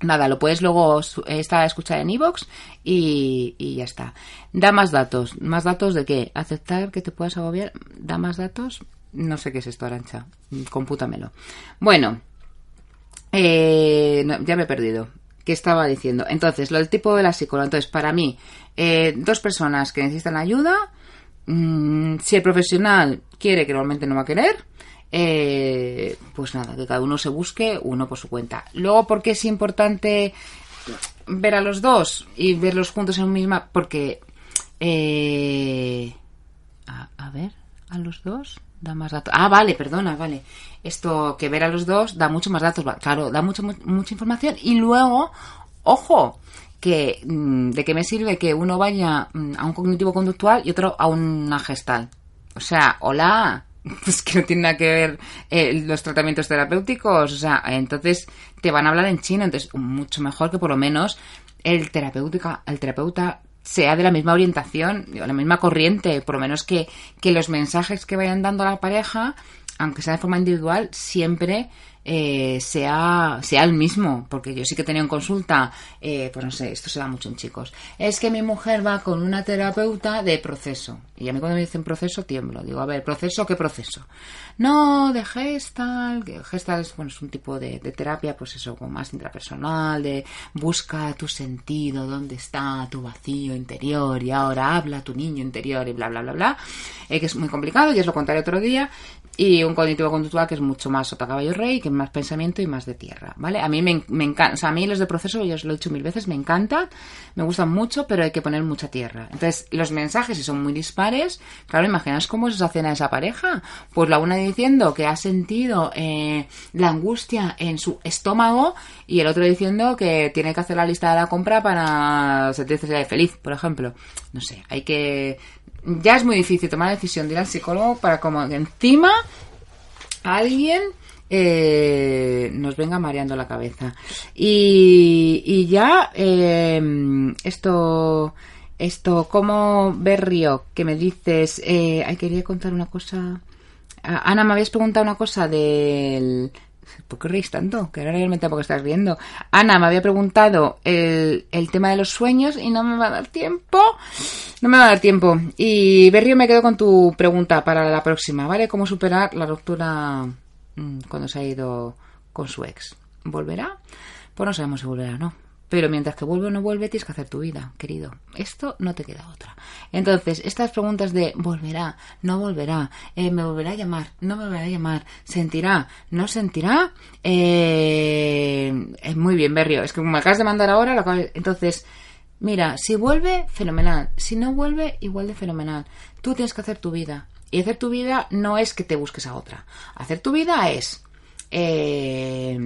Nada, lo puedes luego estar a escuchar en iVoox y, y, ya está. Da más datos. ¿Más datos de qué? ¿Aceptar que te puedas agobiar? ¿Da más datos? No sé qué es esto, Arancha. Compútamelo. Bueno, eh, ya me he perdido. ¿Qué estaba diciendo? Entonces, lo del tipo de la psicóloga. Entonces, para mí, eh, dos personas que necesitan ayuda. Mm, si el profesional quiere, que normalmente no va a querer, eh, pues nada, que cada uno se busque uno por su cuenta. Luego, ¿por qué es importante ver a los dos y verlos juntos en un misma? Porque. a ver, a los dos da más datos. Ah, vale, perdona, vale. Esto que ver a los dos da mucho más datos. Claro, da mucho, mucha información. Y luego, ojo, que mm, de qué me sirve que uno vaya mm, a un cognitivo conductual y otro a una gestal. O sea, hola, <laughs> pues que no tiene nada que ver eh, los tratamientos terapéuticos. O sea, entonces te van a hablar en chino. Entonces, mucho mejor que por lo menos el terapéutica, el terapeuta sea de la misma orientación, de la misma corriente, por lo menos que, que los mensajes que vayan dando a la pareja, aunque sea de forma individual, siempre eh, sea, sea el mismo, porque yo sí que tenía en consulta, eh, pues no sé, esto se da mucho en chicos, es que mi mujer va con una terapeuta de proceso. Y a mí cuando me dicen proceso tiemblo, digo, a ver, ¿proceso qué proceso? No, de gestal, gestal es, bueno, es un tipo de, terapia, pues eso, como más intrapersonal, de busca tu sentido, dónde está tu vacío interior y ahora habla tu niño interior y bla, bla, bla, bla, eh, que es muy complicado, y os lo contaré otro día, y un cognitivo conductual que es mucho más sota caballo rey, más pensamiento y más de tierra, ¿vale? A mí me, encanta, o sea, a mí los de proceso, yo os lo he dicho mil veces, me encantan, me gustan mucho, pero hay que poner mucha tierra. Entonces, los mensajes, si son muy dispares, claro, imaginaos cómo es esa cena de esa pareja. Pues la una diciendo que ha sentido eh, la angustia en su estómago y el otro diciendo que tiene que hacer la lista de la compra para sentirse feliz, por ejemplo. No sé, hay que ya es muy difícil tomar la decisión de ir al psicólogo para como encima alguien eh, nos venga mareando la cabeza. Y, ya eh, esto, esto, como Berrio, que me dices, eh, quería contar una cosa. Ah, Ana, me habías preguntado una cosa del ¿Por qué reís tanto? Que ahora realmente porque estás riendo. Ana me había preguntado el, el, tema de los sueños y no me va a dar tiempo. No me va a dar tiempo. Y Berrio, me quedo con tu pregunta para la próxima, ¿vale? ¿Cómo superar la ruptura cuando se ha ido con su ex? ¿Volverá? Pues no sabemos si volverá o no. Pero mientras que vuelve o no vuelve, tienes que hacer tu vida, querido. Esto no te queda otra. Entonces, estas preguntas de volverá, no volverá, eh, me volverá a llamar, no me volverá a llamar, sentirá, no sentirá, eh, es muy bien, Berrio. Es que me acabas de mandar ahora, lo entonces, mira, si vuelve, fenomenal. Si no vuelve, igual de fenomenal. Tú tienes que hacer tu vida. Y hacer tu vida no es que te busques a otra. Hacer tu vida es... Eh,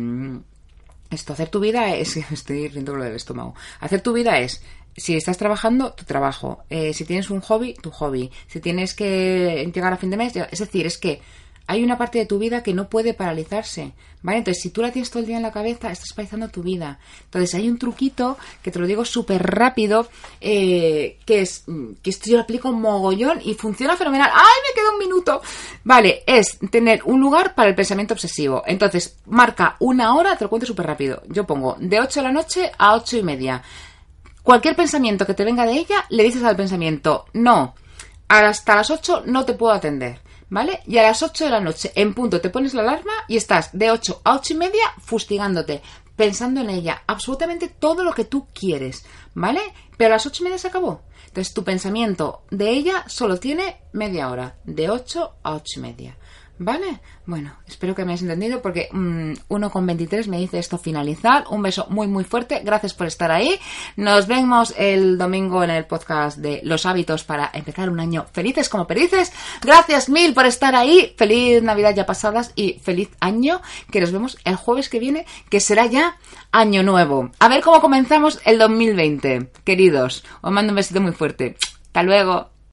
esto, hacer tu vida es. <laughs> Estoy riendo con lo del estómago. Hacer tu vida es. Si estás trabajando, tu trabajo. Eh, si tienes un hobby, tu hobby. Si tienes que llegar a fin de mes, es decir, es que hay una parte de tu vida que no puede paralizarse, ¿vale? Entonces, si tú la tienes todo el día en la cabeza, estás paralizando tu vida. Entonces, hay un truquito, que te lo digo súper rápido, eh, que es, mm, que esto yo lo aplico un mogollón y funciona fenomenal. ¡Ay, me queda un minuto! Vale, es tener un lugar para el pensamiento obsesivo. Entonces, marca una hora, te lo cuento súper rápido. Yo pongo de 8 de la noche a 8 y media. Cualquier pensamiento que te venga de ella, le dices al pensamiento, no, hasta las 8 no te puedo atender. ¿Vale? Y a las 8 de la noche, en punto, te pones la alarma y estás de 8 a 8 y media fustigándote, pensando en ella, absolutamente todo lo que tú quieres, ¿vale? Pero a las 8 y media se acabó. Entonces tu pensamiento de ella solo tiene media hora, de 8 a 8 y media. ¿Vale? Bueno, espero que me hayas entendido porque mm, 1,23 me dice esto finalizar. Un beso muy muy fuerte. Gracias por estar ahí. Nos vemos el domingo en el podcast de los hábitos para empezar un año felices como felices. Gracias mil por estar ahí. Feliz Navidad ya pasadas y feliz año. Que nos vemos el jueves que viene, que será ya año nuevo. A ver cómo comenzamos el 2020. Queridos, os mando un besito muy fuerte. Hasta luego.